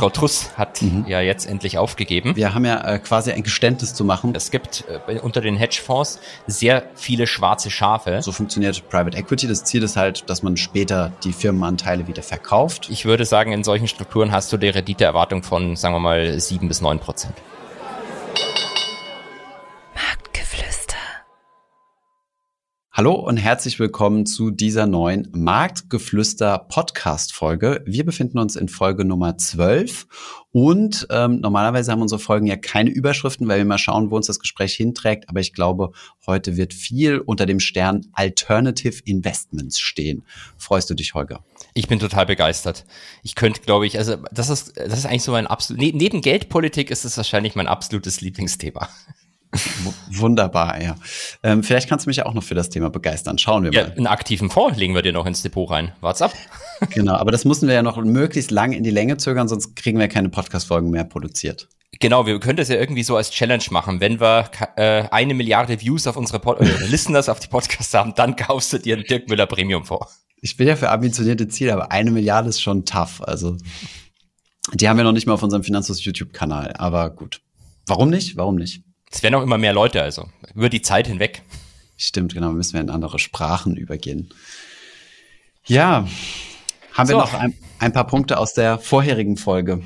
Frau Truss hat mhm. ja jetzt endlich aufgegeben. Wir haben ja äh, quasi ein Geständnis zu machen. Es gibt äh, unter den Hedgefonds sehr viele schwarze Schafe. So funktioniert Private Equity. Das Ziel ist halt, dass man später die Firmenanteile wieder verkauft. Ich würde sagen, in solchen Strukturen hast du die Renditeerwartung von, sagen wir mal, sieben bis neun Prozent. Hallo und herzlich willkommen zu dieser neuen Marktgeflüster Podcast Folge. Wir befinden uns in Folge Nummer 12 und ähm, normalerweise haben unsere Folgen ja keine Überschriften, weil wir mal schauen, wo uns das Gespräch hinträgt. Aber ich glaube, heute wird viel unter dem Stern Alternative Investments stehen. Freust du dich, Holger? Ich bin total begeistert. Ich könnte, glaube ich, also das ist, das ist eigentlich so mein absolut, ne, neben Geldpolitik ist es wahrscheinlich mein absolutes Lieblingsthema. Wunderbar, ja. Ähm, vielleicht kannst du mich ja auch noch für das Thema begeistern. Schauen wir ja, mal. Einen aktiven Fonds legen wir dir noch ins Depot rein. Wart's ab. genau, aber das müssen wir ja noch möglichst lang in die Länge zögern, sonst kriegen wir keine Podcast-Folgen mehr produziert. Genau, wir können das ja irgendwie so als Challenge machen. Wenn wir äh, eine Milliarde Views auf unsere Pod äh, Listeners auf die Podcasts haben, dann kaufst du dir einen Dirk Müller Premium vor. Ich bin ja für ambitionierte Ziele, aber eine Milliarde ist schon tough. Also die haben wir noch nicht mal auf unserem Finanzlos YouTube-Kanal. Aber gut. Warum nicht? Warum nicht? Es werden auch immer mehr Leute, also über die Zeit hinweg. Stimmt, genau, müssen wir in andere Sprachen übergehen. Ja, haben so. wir noch ein, ein paar Punkte aus der vorherigen Folge.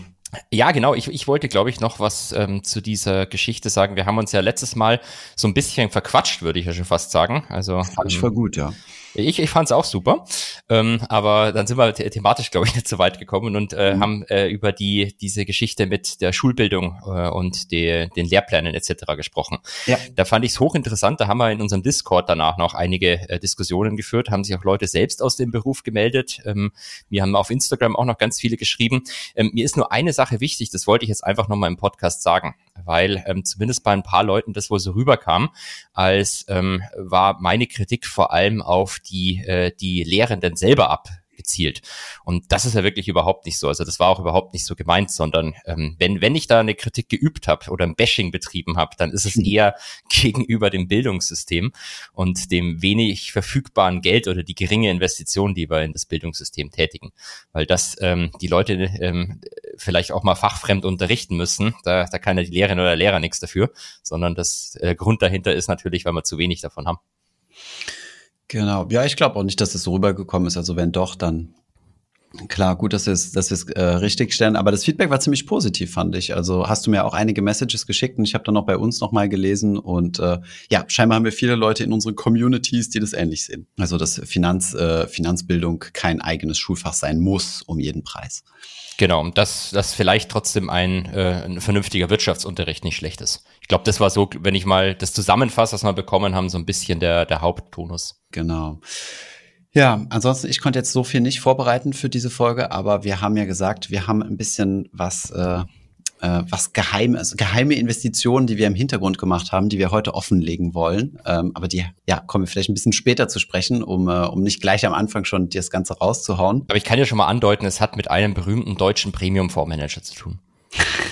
Ja, genau. Ich, ich wollte, glaube ich, noch was ähm, zu dieser Geschichte sagen. Wir haben uns ja letztes Mal so ein bisschen verquatscht, würde ich ja schon fast sagen. Also fand ich voll gut, ja. Ich, ich fand es auch super, ähm, aber dann sind wir the thematisch, glaube ich, nicht so weit gekommen und äh, mhm. haben äh, über die diese Geschichte mit der Schulbildung äh, und die, den Lehrplänen etc. gesprochen. Ja. Da fand ich es hochinteressant. Da haben wir in unserem Discord danach noch einige äh, Diskussionen geführt, haben sich auch Leute selbst aus dem Beruf gemeldet. Ähm, wir haben auf Instagram auch noch ganz viele geschrieben. Ähm, mir ist nur eine Sache wichtig, das wollte ich jetzt einfach nochmal im Podcast sagen, weil ähm, zumindest bei ein paar Leuten das wohl so rüberkam, als ähm, war meine Kritik vor allem auf die, äh, die Lehrenden selber ab gezielt. Und das ist ja wirklich überhaupt nicht so. Also das war auch überhaupt nicht so gemeint, sondern ähm, wenn, wenn ich da eine Kritik geübt habe oder ein Bashing betrieben habe, dann ist es hm. eher gegenüber dem Bildungssystem und dem wenig verfügbaren Geld oder die geringe Investition, die wir in das Bildungssystem tätigen. Weil das ähm, die Leute ähm, vielleicht auch mal fachfremd unterrichten müssen, da, da kann ja die Lehrerin oder Lehrer nichts dafür, sondern das äh, Grund dahinter ist natürlich, weil wir zu wenig davon haben. Genau. Ja, ich glaube auch nicht, dass es so rübergekommen ist. Also wenn doch, dann Klar, gut, dass wir es dass wir's, äh, richtig stellen, aber das Feedback war ziemlich positiv, fand ich. Also hast du mir auch einige Messages geschickt und ich habe dann auch bei uns nochmal gelesen und äh, ja, scheinbar haben wir viele Leute in unseren Communities, die das ähnlich sehen. Also dass Finanz, äh, Finanzbildung kein eigenes Schulfach sein muss um jeden Preis. Genau, und dass, dass vielleicht trotzdem ein, äh, ein vernünftiger Wirtschaftsunterricht nicht schlecht ist. Ich glaube, das war so, wenn ich mal das zusammenfasse, was wir bekommen haben, so ein bisschen der, der Haupttonus. Genau. Ja, ansonsten, ich konnte jetzt so viel nicht vorbereiten für diese Folge, aber wir haben ja gesagt, wir haben ein bisschen was, äh, äh, was geheim, also geheime Investitionen, die wir im Hintergrund gemacht haben, die wir heute offenlegen wollen. Ähm, aber die, ja, kommen wir vielleicht ein bisschen später zu sprechen, um, äh, um nicht gleich am Anfang schon das Ganze rauszuhauen. Aber ich kann ja schon mal andeuten, es hat mit einem berühmten deutschen Premium-Fondsmanager zu tun.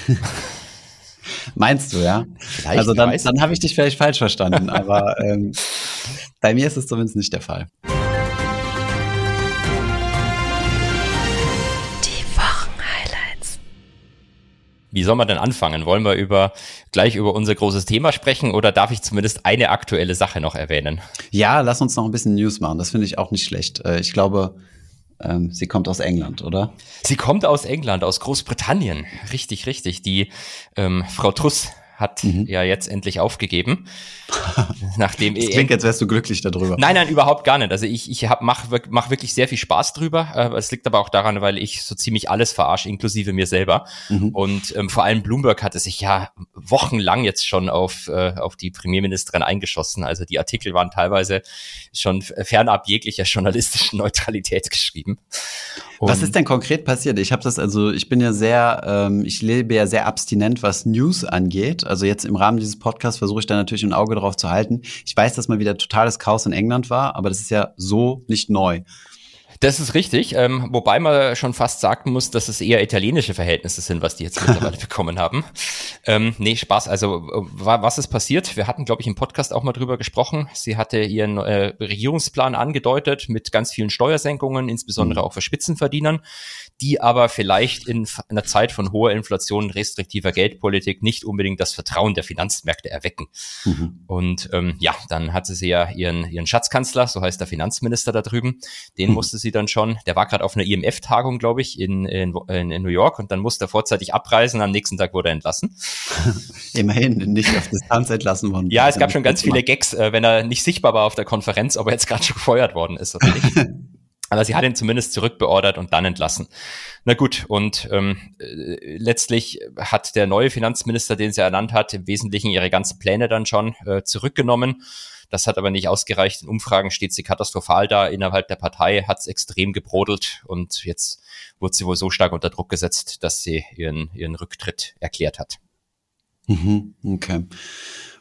Meinst du, ja? Vielleicht, also dann, dann habe ich dich vielleicht falsch verstanden, aber ähm, bei mir ist es zumindest nicht der Fall. Wie soll man denn anfangen? Wollen wir über gleich über unser großes Thema sprechen oder darf ich zumindest eine aktuelle Sache noch erwähnen? Ja, lass uns noch ein bisschen News machen. Das finde ich auch nicht schlecht. Äh, ich glaube, ähm, sie kommt aus England, oder? Sie kommt aus England, aus Großbritannien. Richtig, richtig. Die ähm, Frau Truss hat mhm. ja jetzt endlich aufgegeben. nachdem das klingt, als wärst du glücklich darüber. Nein, nein, überhaupt gar nicht. Also ich, ich hab, mach, mach wirklich sehr viel Spaß drüber. Äh, es liegt aber auch daran, weil ich so ziemlich alles verarsche, inklusive mir selber. Mhm. Und ähm, vor allem Bloomberg hatte sich ja wochenlang jetzt schon auf, äh, auf die Premierministerin eingeschossen. Also die Artikel waren teilweise schon fernab jeglicher journalistischen Neutralität geschrieben. Und was ist denn konkret passiert? Ich habe das also, ich bin ja sehr, ähm, ich lebe ja sehr abstinent, was News angeht. Also jetzt im Rahmen dieses Podcasts versuche ich da natürlich ein Auge drauf zu halten. Ich weiß, dass mal wieder totales Chaos in England war, aber das ist ja so nicht neu. Das ist richtig, ähm, wobei man schon fast sagen muss, dass es eher italienische Verhältnisse sind, was die jetzt mittlerweile bekommen haben. Ähm, nee, Spaß. Also was ist passiert? Wir hatten, glaube ich, im Podcast auch mal drüber gesprochen. Sie hatte ihren äh, Regierungsplan angedeutet mit ganz vielen Steuersenkungen, insbesondere mhm. auch für Spitzenverdienern die aber vielleicht in einer Zeit von hoher Inflation, restriktiver Geldpolitik nicht unbedingt das Vertrauen der Finanzmärkte erwecken. Mhm. Und ähm, ja, dann hatte sie ja ihren, ihren Schatzkanzler, so heißt der Finanzminister da drüben, den mhm. musste sie dann schon, der war gerade auf einer IMF-Tagung, glaube ich, in, in, in New York und dann musste er vorzeitig abreisen, am nächsten Tag wurde er entlassen. Immerhin, nicht auf Distanz entlassen worden. Ja, es gab schon ganz viele Gags, äh, wenn er nicht sichtbar war auf der Konferenz, ob er jetzt gerade schon gefeuert worden ist oder nicht. Aber sie hat ihn zumindest zurückbeordert und dann entlassen. Na gut, und ähm, äh, letztlich hat der neue Finanzminister, den sie ernannt hat, im Wesentlichen ihre ganzen Pläne dann schon äh, zurückgenommen. Das hat aber nicht ausgereicht. In Umfragen steht sie katastrophal da. Innerhalb der Partei hat es extrem gebrodelt und jetzt wurde sie wohl so stark unter Druck gesetzt, dass sie ihren, ihren Rücktritt erklärt hat. Mhm, okay.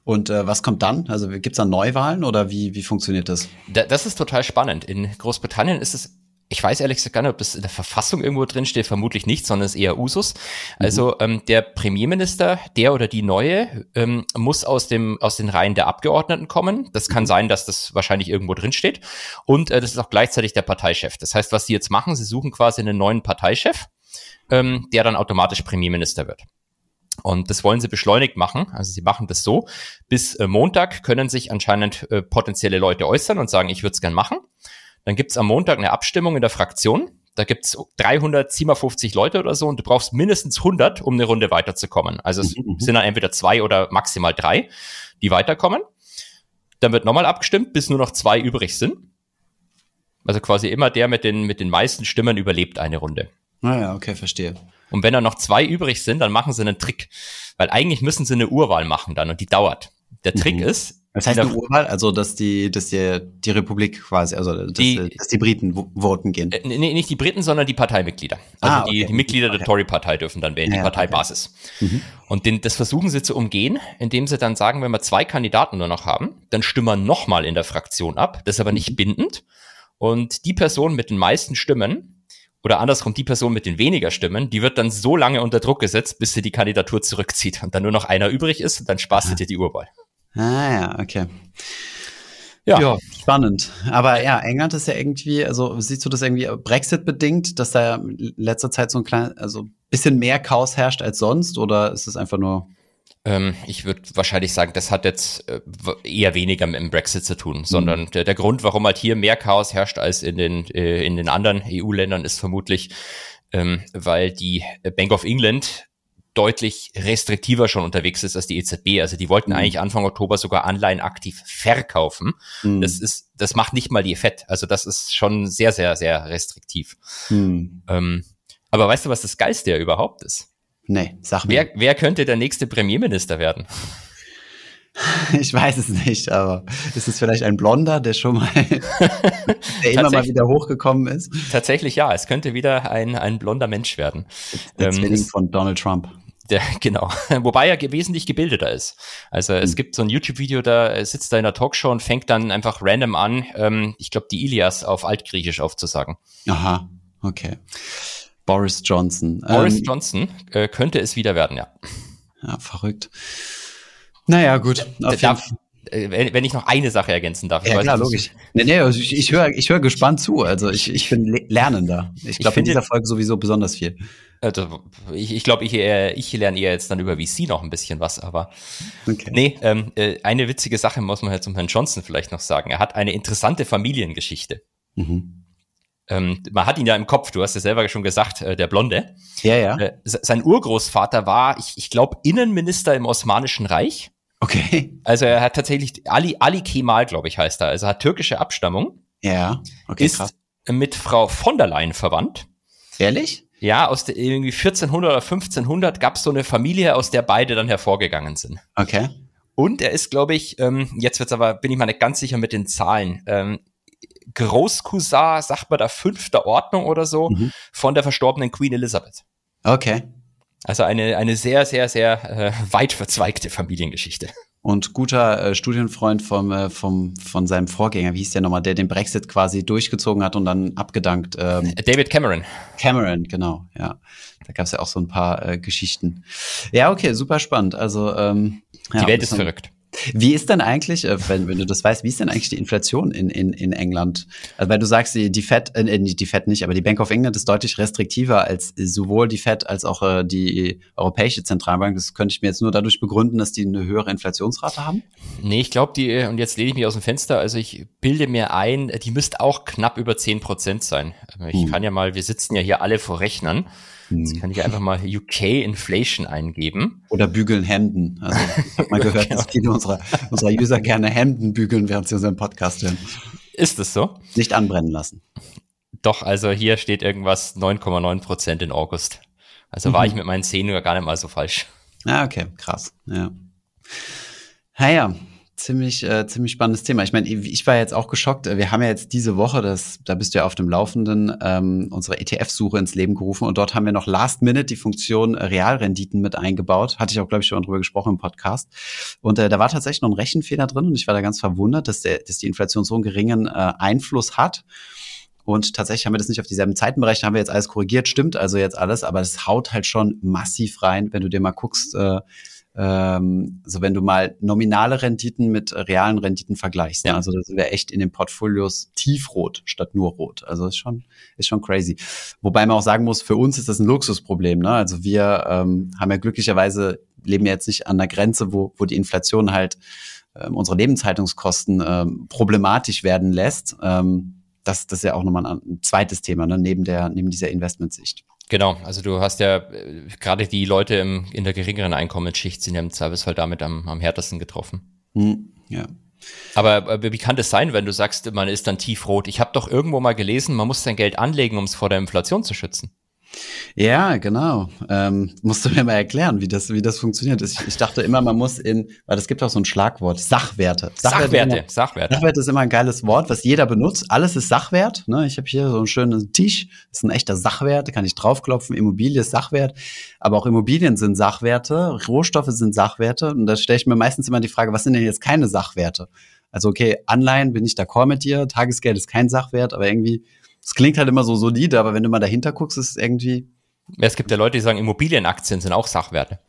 Und äh, was kommt dann? Also gibt es dann Neuwahlen oder wie, wie funktioniert das? Da, das ist total spannend. In Großbritannien ist es ich weiß ehrlich gesagt gar nicht, ob das in der Verfassung irgendwo drin steht, vermutlich nicht, sondern es ist eher Usus. Also mhm. ähm, der Premierminister, der oder die neue, ähm, muss aus dem aus den Reihen der Abgeordneten kommen. Das kann mhm. sein, dass das wahrscheinlich irgendwo drin steht. Und äh, das ist auch gleichzeitig der Parteichef. Das heißt, was sie jetzt machen, sie suchen quasi einen neuen Parteichef, ähm, der dann automatisch Premierminister wird. Und das wollen sie beschleunigt machen. Also sie machen das so. Bis äh, Montag können sich anscheinend äh, potenzielle Leute äußern und sagen, ich würde es gern machen. Dann gibt's am Montag eine Abstimmung in der Fraktion. Da gibt's 357 Leute oder so und du brauchst mindestens 100, um eine Runde weiterzukommen. Also es mhm. sind dann entweder zwei oder maximal drei, die weiterkommen. Dann wird nochmal abgestimmt, bis nur noch zwei übrig sind. Also quasi immer der mit den, mit den meisten Stimmen überlebt eine Runde. Naja, ah okay, verstehe. Und wenn da noch zwei übrig sind, dann machen sie einen Trick. Weil eigentlich müssen sie eine Urwahl machen dann und die dauert. Der Trick mhm. ist. Das heißt eine Urwahl, also dass die, dass die, die Republik quasi, also dass die, dass die Briten voten gehen. Äh, nee, nicht die Briten, sondern die Parteimitglieder. Also ah, okay. die, die Mitglieder okay. der Tory-Partei dürfen dann wählen, ja, die Parteibasis. Okay. Mhm. Und den, das versuchen sie zu umgehen, indem sie dann sagen, wenn wir zwei Kandidaten nur noch haben, dann stimmen wir nochmal in der Fraktion ab. Das ist aber nicht mhm. bindend. Und die Person mit den meisten Stimmen oder andersrum die Person mit den weniger Stimmen, die wird dann so lange unter Druck gesetzt, bis sie die Kandidatur zurückzieht und dann nur noch einer übrig ist, dann sparst du dir die Urwahl. Ah ja, okay. Ja. ja. spannend. Aber ja, England ist ja irgendwie, also siehst du das irgendwie Brexit bedingt, dass da in letzter Zeit so ein klein, also bisschen mehr Chaos herrscht als sonst oder ist es einfach nur ähm, ich würde wahrscheinlich sagen, das hat jetzt äh, eher weniger mit dem Brexit zu tun, mhm. sondern der, der Grund, warum halt hier mehr Chaos herrscht als in den, äh, in den anderen EU-Ländern, ist vermutlich, ähm, weil die Bank of England deutlich restriktiver schon unterwegs ist als die EZB. Also die wollten mhm. eigentlich Anfang Oktober sogar Anleihen aktiv verkaufen. Mhm. Das ist, das macht nicht mal die FED. Also das ist schon sehr, sehr, sehr restriktiv. Mhm. Ähm, aber weißt du, was das Geilste ja überhaupt ist? Nee, sag mir. Wer, wer könnte der nächste Premierminister werden? Ich weiß es nicht, aber ist es vielleicht ein Blonder, der schon mal, der immer mal wieder hochgekommen ist? Tatsächlich ja, es könnte wieder ein, ein blonder Mensch werden. Der ähm, Zwilling von Donald Trump. Der, genau. Wobei er wesentlich gebildeter ist. Also hm. es gibt so ein YouTube-Video, da sitzt er in einer Talkshow und fängt dann einfach random an, ähm, ich glaube, die Ilias auf Altgriechisch aufzusagen. Aha, okay. Boris Johnson. Boris ähm, Johnson äh, könnte es wieder werden, ja. Ja, verrückt. Naja, gut. Auf darf, äh, wenn ich noch eine Sache ergänzen darf. Ja, klar, logisch. Nee, nee, also ich, ich höre ich hör gespannt zu. Also ich, ich bin Lernender. Ich glaube in dieser Folge sowieso besonders viel. Also ich, ich glaube, ich, äh, ich lerne eher jetzt dann über VC noch ein bisschen was, aber okay. nee, ähm, äh, eine witzige Sache muss man jetzt um Herrn Johnson vielleicht noch sagen. Er hat eine interessante Familiengeschichte. Mhm. Ähm, man hat ihn ja im Kopf, du hast ja selber schon gesagt, äh, der Blonde. Ja, ja. Äh, sein Urgroßvater war, ich, ich glaube, Innenminister im Osmanischen Reich. Okay. Also er hat tatsächlich, Ali, Ali Kemal, glaube ich, heißt er. Also hat türkische Abstammung. Ja, okay, ist krass. mit Frau von der Leyen verwandt. Ehrlich? Ja, aus der, irgendwie 1400 oder 1500 gab es so eine Familie, aus der beide dann hervorgegangen sind. Okay. Und er ist, glaube ich, ähm, jetzt wird's aber, bin ich mal nicht ganz sicher mit den Zahlen. Ähm, Großcousin, sagt man da fünfter Ordnung oder so, mhm. von der verstorbenen Queen Elizabeth. Okay. Also eine, eine sehr, sehr, sehr äh, weit verzweigte Familiengeschichte. und guter äh, Studienfreund vom, äh, vom, von seinem Vorgänger, wie hieß der nochmal, der den Brexit quasi durchgezogen hat und dann abgedankt. Ähm, David Cameron. Cameron, genau, ja. Da gab es ja auch so ein paar äh, Geschichten. Ja, okay, super spannend. Also ähm, ja, die Welt ist verrückt. Wie ist denn eigentlich, äh, wenn, wenn du das weißt, wie ist denn eigentlich die Inflation in, in, in England? Also, weil du sagst, die, die Fed, äh, die Fed nicht, aber die Bank of England ist deutlich restriktiver als sowohl die Fed als auch äh, die Europäische Zentralbank. Das könnte ich mir jetzt nur dadurch begründen, dass die eine höhere Inflationsrate haben? Nee, ich glaube, die, und jetzt lehne ich mich aus dem Fenster, also ich bilde mir ein, die müsste auch knapp über zehn Prozent sein. Ich hm. kann ja mal, wir sitzen ja hier alle vor Rechnern. Jetzt hm. kann ich einfach mal UK Inflation eingeben. Oder bügeln Hemden. Also ich habe mal gehört, genau. dass viele unserer, unserer User gerne Hemden bügeln, während sie unseren Podcast hören. Ist es so? Nicht anbrennen lassen. Doch, also hier steht irgendwas 9,9 Prozent in August. Also mhm. war ich mit meinen Zähnen gar nicht mal so falsch. Ah, okay, krass. Ja. Naja, ziemlich, äh, ziemlich spannendes Thema. Ich meine, ich war jetzt auch geschockt. Wir haben ja jetzt diese Woche, das, da bist du ja auf dem Laufenden, ähm, unsere ETF-Suche ins Leben gerufen und dort haben wir noch Last Minute die Funktion Realrenditen mit eingebaut. Hatte ich auch, glaube ich, schon drüber gesprochen im Podcast. Und äh, da war tatsächlich noch ein Rechenfehler drin und ich war da ganz verwundert, dass, der, dass die Inflation so einen geringen äh, Einfluss hat. Und tatsächlich haben wir das nicht auf dieselben Zeiten berechnet, haben wir jetzt alles korrigiert, stimmt also jetzt alles, aber es haut halt schon massiv rein, wenn du dir mal guckst, äh, ähm, so wenn du mal nominale Renditen mit realen Renditen vergleichst. Ne? Ja. Also da sind wir echt in den Portfolios tiefrot statt nur rot. Also ist schon, ist schon crazy. Wobei man auch sagen muss, für uns ist das ein Luxusproblem. Ne? Also wir ähm, haben ja glücklicherweise, leben ja jetzt nicht an der Grenze, wo, wo die Inflation halt ähm, unsere Lebenshaltungskosten ähm, problematisch werden lässt. Ähm, das, das ist ja auch nochmal ein, ein zweites Thema, ne? neben, der, neben dieser Investmentsicht. Genau, also du hast ja äh, gerade die Leute im, in der geringeren Einkommensschicht sind ja im Zweifelsfall damit am, am härtesten getroffen. Hm, ja. Aber äh, wie kann das sein, wenn du sagst, man ist dann tiefrot? Ich habe doch irgendwo mal gelesen, man muss sein Geld anlegen, um es vor der Inflation zu schützen. Ja, genau. Ähm, musst du mir mal erklären, wie das, wie das funktioniert. Ich, ich dachte immer, man muss in, weil es gibt auch so ein Schlagwort, Sachwerte. Sachwerte, Sachwerte. Immer, Sachwerte. Sachwerte ist immer ein geiles Wort, was jeder benutzt. Alles ist Sachwert. Ne? Ich habe hier so einen schönen Tisch, das ist ein echter Sachwert, da kann ich draufklopfen. Immobilie ist Sachwert, aber auch Immobilien sind Sachwerte, Rohstoffe sind Sachwerte. Und da stelle ich mir meistens immer die Frage, was sind denn jetzt keine Sachwerte? Also okay, Anleihen bin ich d'accord mit dir, Tagesgeld ist kein Sachwert, aber irgendwie es klingt halt immer so solide, aber wenn du mal dahinter guckst, ist es irgendwie. Ja, es gibt ja Leute, die sagen, Immobilienaktien sind auch Sachwerte.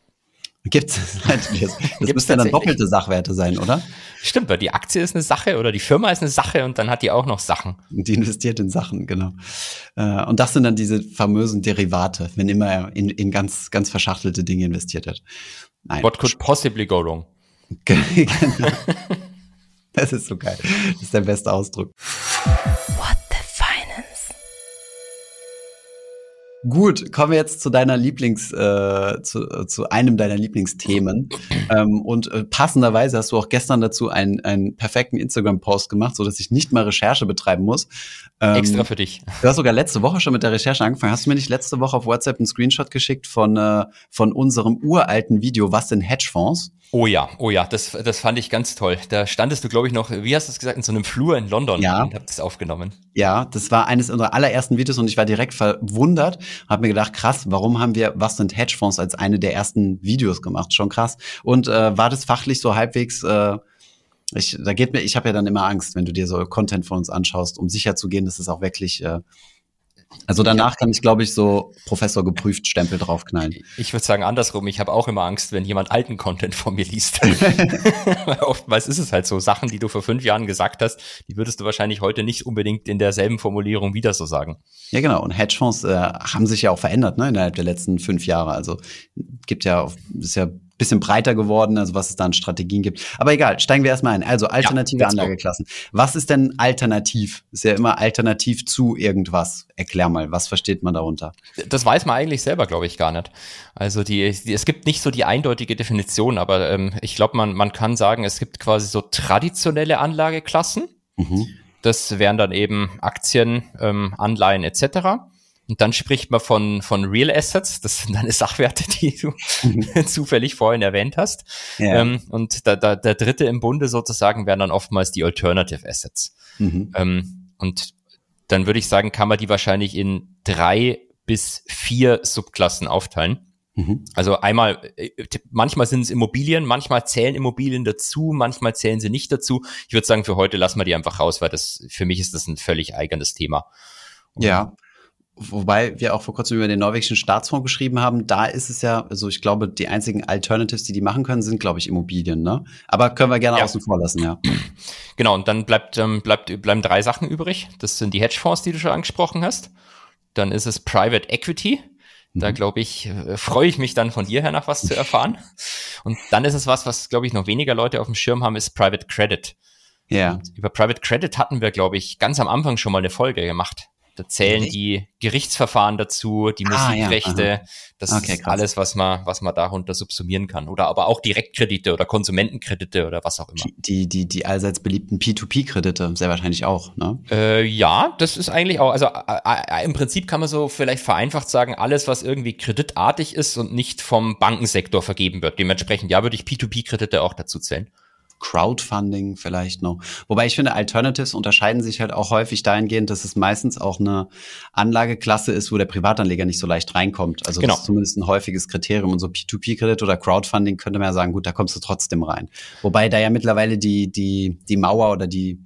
Gibt's halt. Das, das müssten dann doppelte Sachwerte sein, oder? Stimmt, weil die Aktie ist eine Sache oder die Firma ist eine Sache und dann hat die auch noch Sachen. Die investiert in Sachen, genau. Äh, und das sind dann diese famösen Derivate, wenn immer in, in ganz, ganz verschachtelte Dinge investiert wird. Nein. What could possibly go wrong? genau. Das ist so geil. Das ist der beste Ausdruck. Gut, kommen wir jetzt zu deiner Lieblings, äh, zu, äh, zu einem deiner Lieblingsthemen. Ähm, und äh, passenderweise hast du auch gestern dazu einen, einen perfekten Instagram-Post gemacht, so dass ich nicht mal Recherche betreiben muss. Ähm, Extra für dich. Du hast sogar letzte Woche schon mit der Recherche angefangen. Hast du mir nicht letzte Woche auf WhatsApp einen Screenshot geschickt von, äh, von unserem uralten Video, was sind Hedgefonds? Oh ja, oh ja, das, das fand ich ganz toll. Da standest du, glaube ich, noch, wie hast du es gesagt, in so einem Flur in London ja. und habt es aufgenommen. Ja, das war eines unserer allerersten Videos und ich war direkt verwundert, habe mir gedacht, krass, warum haben wir Was sind Hedgefonds als eine der ersten Videos gemacht? Schon krass. Und äh, war das fachlich so halbwegs äh, ich, da geht mir, ich habe ja dann immer Angst, wenn du dir so Content von uns anschaust, um sicher zu gehen, dass es auch wirklich äh, also danach kann ich, glaube ich, so Professor geprüft Stempel draufknallen. Ich würde sagen andersrum. Ich habe auch immer Angst, wenn jemand alten Content von mir liest. Oftmals ist es halt so, Sachen, die du vor fünf Jahren gesagt hast, die würdest du wahrscheinlich heute nicht unbedingt in derselben Formulierung wieder so sagen. Ja, genau. Und Hedgefonds äh, haben sich ja auch verändert ne, innerhalb der letzten fünf Jahre. Also gibt ja, ist ja bisschen breiter geworden, also was es da an Strategien gibt. Aber egal, steigen wir erstmal ein. Also alternative ja, Anlageklassen. Was ist denn alternativ? Ist ja immer alternativ zu irgendwas. Erklär mal, was versteht man darunter? Das weiß man eigentlich selber, glaube ich, gar nicht. Also die, die, es gibt nicht so die eindeutige Definition, aber ähm, ich glaube, man, man kann sagen, es gibt quasi so traditionelle Anlageklassen. Mhm. Das wären dann eben Aktien, ähm, Anleihen etc. Und dann spricht man von, von Real Assets, das sind deine Sachwerte, die du mhm. zufällig vorhin erwähnt hast. Ja. Ähm, und da, da, der dritte im Bunde sozusagen wären dann oftmals die Alternative Assets. Mhm. Ähm, und dann würde ich sagen, kann man die wahrscheinlich in drei bis vier Subklassen aufteilen. Mhm. Also einmal, äh, manchmal sind es Immobilien, manchmal zählen Immobilien dazu, manchmal zählen sie nicht dazu. Ich würde sagen, für heute lassen wir die einfach raus, weil das für mich ist das ein völlig eigenes Thema. Und ja. Wobei wir auch vor kurzem über den norwegischen Staatsfonds geschrieben haben, da ist es ja, also ich glaube, die einzigen Alternatives, die die machen können, sind, glaube ich, Immobilien, ne? Aber können wir gerne ja. außen vor lassen, ja. Genau, und dann bleibt, ähm, bleibt, bleiben drei Sachen übrig. Das sind die Hedgefonds, die du schon angesprochen hast. Dann ist es Private Equity. Da mhm. glaube ich, äh, freue ich mich dann von dir her nach was zu erfahren. Und dann ist es was, was glaube ich noch weniger Leute auf dem Schirm haben, ist Private Credit. Ja. Und über Private Credit hatten wir, glaube ich, ganz am Anfang schon mal eine Folge gemacht. Da zählen die Gerichtsverfahren dazu, die Musikrechte, ah, ja. das okay, ist alles, was man, was man darunter subsumieren kann. Oder aber auch Direktkredite oder Konsumentenkredite oder was auch immer. Die, die, die allseits beliebten P2P-Kredite, sehr wahrscheinlich auch, ne? Äh, ja, das ist eigentlich auch, also äh, äh, im Prinzip kann man so vielleicht vereinfacht sagen, alles, was irgendwie kreditartig ist und nicht vom Bankensektor vergeben wird. Dementsprechend, ja, würde ich P2P-Kredite auch dazu zählen. Crowdfunding vielleicht noch. Wobei ich finde, Alternatives unterscheiden sich halt auch häufig dahingehend, dass es meistens auch eine Anlageklasse ist, wo der Privatanleger nicht so leicht reinkommt. Also genau. das ist zumindest ein häufiges Kriterium. Und so P2P-Kredit oder Crowdfunding könnte man ja sagen, gut, da kommst du trotzdem rein. Wobei da ja mittlerweile die, die, die Mauer oder die,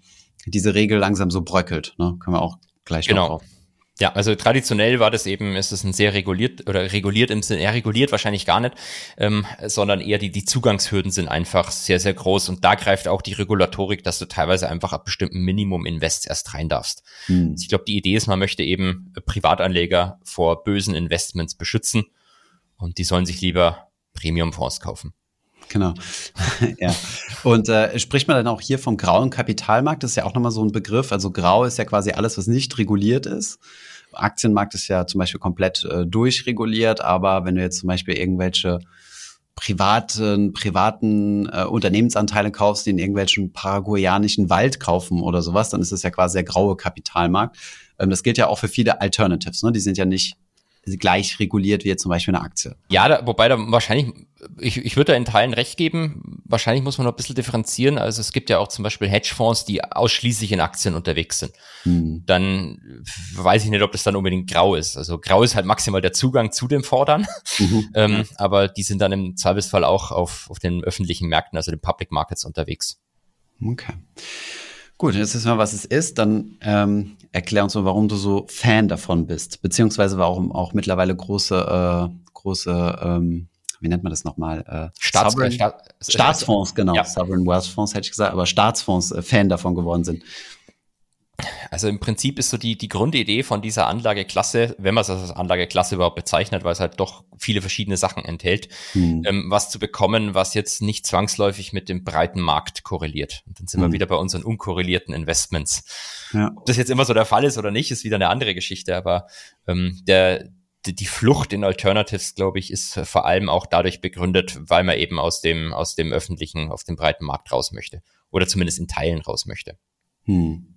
diese Regel langsam so bröckelt. Ne? Können wir auch gleich genau. drauf. Ja, also traditionell war das eben, ist es ein sehr reguliert oder reguliert im Sinne, er reguliert wahrscheinlich gar nicht, ähm, sondern eher die, die Zugangshürden sind einfach sehr, sehr groß und da greift auch die Regulatorik, dass du teilweise einfach ab bestimmten Minimum-Invest erst rein darfst. Hm. Also ich glaube, die Idee ist, man möchte eben Privatanleger vor bösen Investments beschützen und die sollen sich lieber Premium-Fonds kaufen. Genau. ja. Und äh, spricht man dann auch hier vom grauen Kapitalmarkt? Das ist ja auch nochmal so ein Begriff. Also grau ist ja quasi alles, was nicht reguliert ist. Aktienmarkt ist ja zum Beispiel komplett äh, durchreguliert, aber wenn du jetzt zum Beispiel irgendwelche privaten, privaten äh, Unternehmensanteile kaufst, die in irgendwelchen paraguayanischen Wald kaufen oder sowas, dann ist es ja quasi der graue Kapitalmarkt. Ähm, das gilt ja auch für viele Alternatives. Ne? Die sind ja nicht gleich reguliert wie jetzt zum Beispiel eine Aktie. Ja, da, wobei da wahrscheinlich, ich, ich würde da in Teilen recht geben, wahrscheinlich muss man noch ein bisschen differenzieren. Also es gibt ja auch zum Beispiel Hedgefonds, die ausschließlich in Aktien unterwegs sind. Hm. Dann weiß ich nicht, ob das dann unbedingt grau ist. Also grau ist halt maximal der Zugang zu dem Fordern, mhm. ähm, aber die sind dann im Zweifelsfall auch auf, auf den öffentlichen Märkten, also den Public Markets unterwegs. Okay. Gut, jetzt wissen wir, was es ist. Dann ähm, erklär uns mal, warum du so Fan davon bist, beziehungsweise warum auch mittlerweile große, äh, große, ähm, wie nennt man das nochmal? Äh, Staats Sovereign, Staat, Staatsfonds, genau. Ja. Sovereign Wealth Fonds hätte ich gesagt, aber Staatsfonds äh, Fan davon geworden sind. Also im Prinzip ist so die, die Grundidee von dieser Anlageklasse, wenn man es als Anlageklasse überhaupt bezeichnet, weil es halt doch viele verschiedene Sachen enthält, hm. ähm, was zu bekommen, was jetzt nicht zwangsläufig mit dem breiten Markt korreliert. Und dann sind hm. wir wieder bei unseren unkorrelierten Investments. Ja. Ob das jetzt immer so der Fall ist oder nicht, ist wieder eine andere Geschichte, aber ähm, der, die Flucht in Alternatives, glaube ich, ist vor allem auch dadurch begründet, weil man eben aus dem, aus dem öffentlichen, auf dem breiten Markt raus möchte. Oder zumindest in Teilen raus möchte. Hm.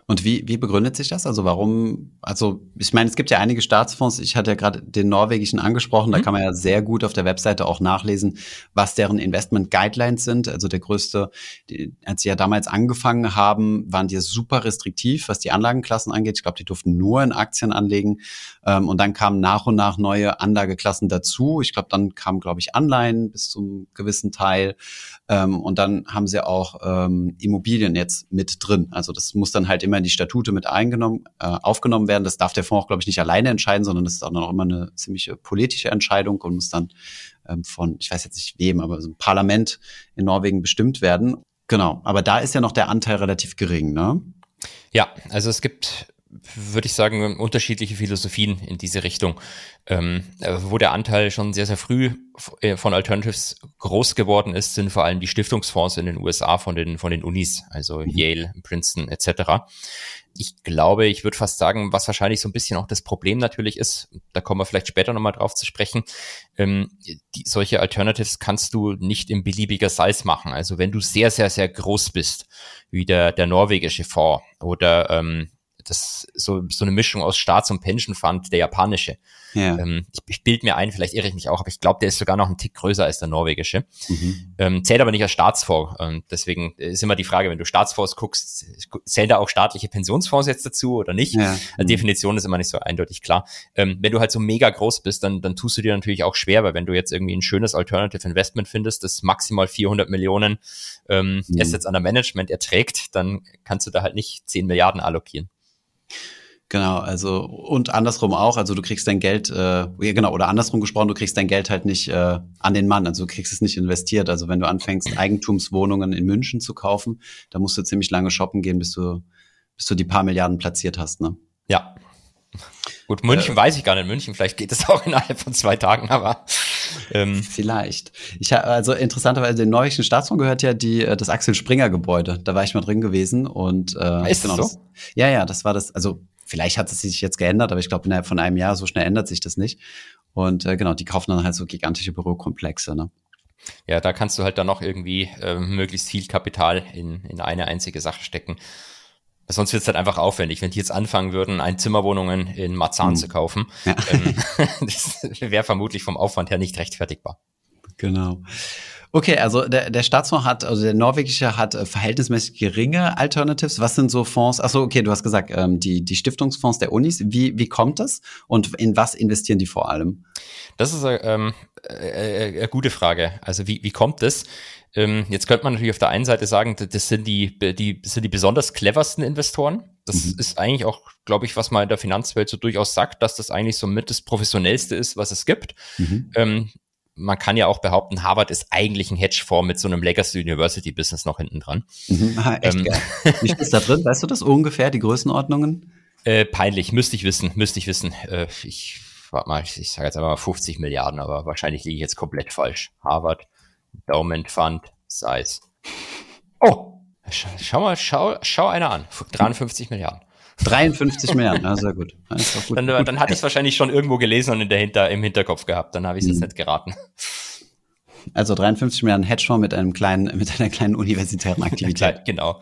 Und wie, wie begründet sich das? Also warum, also ich meine, es gibt ja einige Staatsfonds, ich hatte ja gerade den norwegischen angesprochen, mhm. da kann man ja sehr gut auf der Webseite auch nachlesen, was deren Investment Guidelines sind. Also der größte, die, als sie ja damals angefangen haben, waren die super restriktiv, was die Anlagenklassen angeht. Ich glaube, die durften nur in Aktien anlegen. Ähm, und dann kamen nach und nach neue Anlageklassen dazu. Ich glaube, dann kamen, glaube ich, Anleihen bis zum gewissen Teil. Ähm, und dann haben sie auch ähm, Immobilien jetzt mit drin. Also das muss dann halt immer in die Statute mit eingenommen, äh, aufgenommen werden. Das darf der Fonds auch, glaube ich, nicht alleine entscheiden, sondern das ist auch noch immer eine ziemlich politische Entscheidung und muss dann ähm, von, ich weiß jetzt nicht wem, aber so ein Parlament in Norwegen bestimmt werden. Genau, aber da ist ja noch der Anteil relativ gering, ne? Ja, also es gibt würde ich sagen, unterschiedliche Philosophien in diese Richtung, ähm, äh, wo der Anteil schon sehr, sehr früh äh, von Alternatives groß geworden ist, sind vor allem die Stiftungsfonds in den USA von den, von den Unis, also mhm. Yale, Princeton etc. Ich glaube, ich würde fast sagen, was wahrscheinlich so ein bisschen auch das Problem natürlich ist, da kommen wir vielleicht später nochmal drauf zu sprechen, ähm, die, solche Alternatives kannst du nicht in beliebiger Size machen. Also wenn du sehr, sehr, sehr groß bist, wie der, der norwegische Fonds oder ähm, das so, so eine Mischung aus Staats- und Pension-Fund, der japanische. Ja. Ähm, ich ich bilde mir ein, vielleicht irre ich mich auch, aber ich glaube, der ist sogar noch ein Tick größer als der norwegische. Mhm. Ähm, zählt aber nicht als Staatsfonds. Ähm, deswegen ist immer die Frage, wenn du Staatsfonds guckst, zählen da auch staatliche Pensionsfonds jetzt dazu oder nicht? Ja. Mhm. Definition ist immer nicht so eindeutig klar. Ähm, wenn du halt so mega groß bist, dann, dann tust du dir natürlich auch schwer, weil wenn du jetzt irgendwie ein schönes Alternative Investment findest, das maximal 400 Millionen ähm, mhm. Assets under Management erträgt, dann kannst du da halt nicht 10 Milliarden allokieren. Genau, also und andersrum auch, also du kriegst dein Geld, äh, genau, oder andersrum gesprochen, du kriegst dein Geld halt nicht äh, an den Mann, also du kriegst es nicht investiert. Also wenn du anfängst, Eigentumswohnungen in München zu kaufen, da musst du ziemlich lange shoppen gehen, bis du, bis du die paar Milliarden platziert hast, ne? Ja. Gut, München äh, weiß ich gar nicht. München, vielleicht geht es auch innerhalb von zwei Tagen, aber ähm. vielleicht. Ich habe also interessanterweise den norwegischen Staatsfonds gehört ja die äh, das Axel Springer Gebäude. Da war ich mal drin gewesen und äh, ist genau, das so? Das, ja, ja, das war das. Also Vielleicht hat es sich jetzt geändert, aber ich glaube, innerhalb von einem Jahr so schnell ändert sich das nicht. Und äh, genau, die kaufen dann halt so gigantische Bürokomplexe. Ne? Ja, da kannst du halt dann noch irgendwie äh, möglichst viel Kapital in, in eine einzige Sache stecken. Sonst wird es halt einfach aufwendig, wenn die jetzt anfangen würden, Einzimmerwohnungen in Marzahn hm. zu kaufen. Ja. Ähm, das wäre vermutlich vom Aufwand her nicht rechtfertigbar. Genau. Okay, also der, der Staatsfonds hat, also der norwegische hat äh, verhältnismäßig geringe Alternatives. Was sind so Fonds? Achso, okay, du hast gesagt, ähm, die, die Stiftungsfonds der Unis. Wie, wie kommt das und in was investieren die vor allem? Das ist ähm, äh, äh, eine gute Frage. Also wie, wie kommt das? Ähm, jetzt könnte man natürlich auf der einen Seite sagen, das sind die, die, das sind die besonders cleversten Investoren. Das mhm. ist eigentlich auch, glaube ich, was man in der Finanzwelt so durchaus sagt, dass das eigentlich so mit das professionellste ist, was es gibt. Mhm. Ähm, man kann ja auch behaupten, Harvard ist eigentlich ein Hedgefonds mit so einem Legacy University Business noch hinten dran. Mhm, aha, echt ähm, geil. Wie viel ist da drin? Weißt du das ungefähr, die Größenordnungen? Äh, peinlich, müsste ich wissen, müsste ich wissen. Äh, ich warte mal, ich, ich sage jetzt einfach mal 50 Milliarden, aber wahrscheinlich liege ich jetzt komplett falsch. Harvard, Endowment Fund, Size. Oh, schau, schau mal, schau, schau einer an. 53 Milliarden. 53 Milliarden, ja, sehr gut. gut. Dann, dann hatte ich es wahrscheinlich schon irgendwo gelesen und in der Hinter, im Hinterkopf gehabt. Dann habe ich es mhm. jetzt nicht geraten. Also 53 Milliarden Hedgefonds mit einem kleinen, mit einer kleinen universitären Aktivität. genau.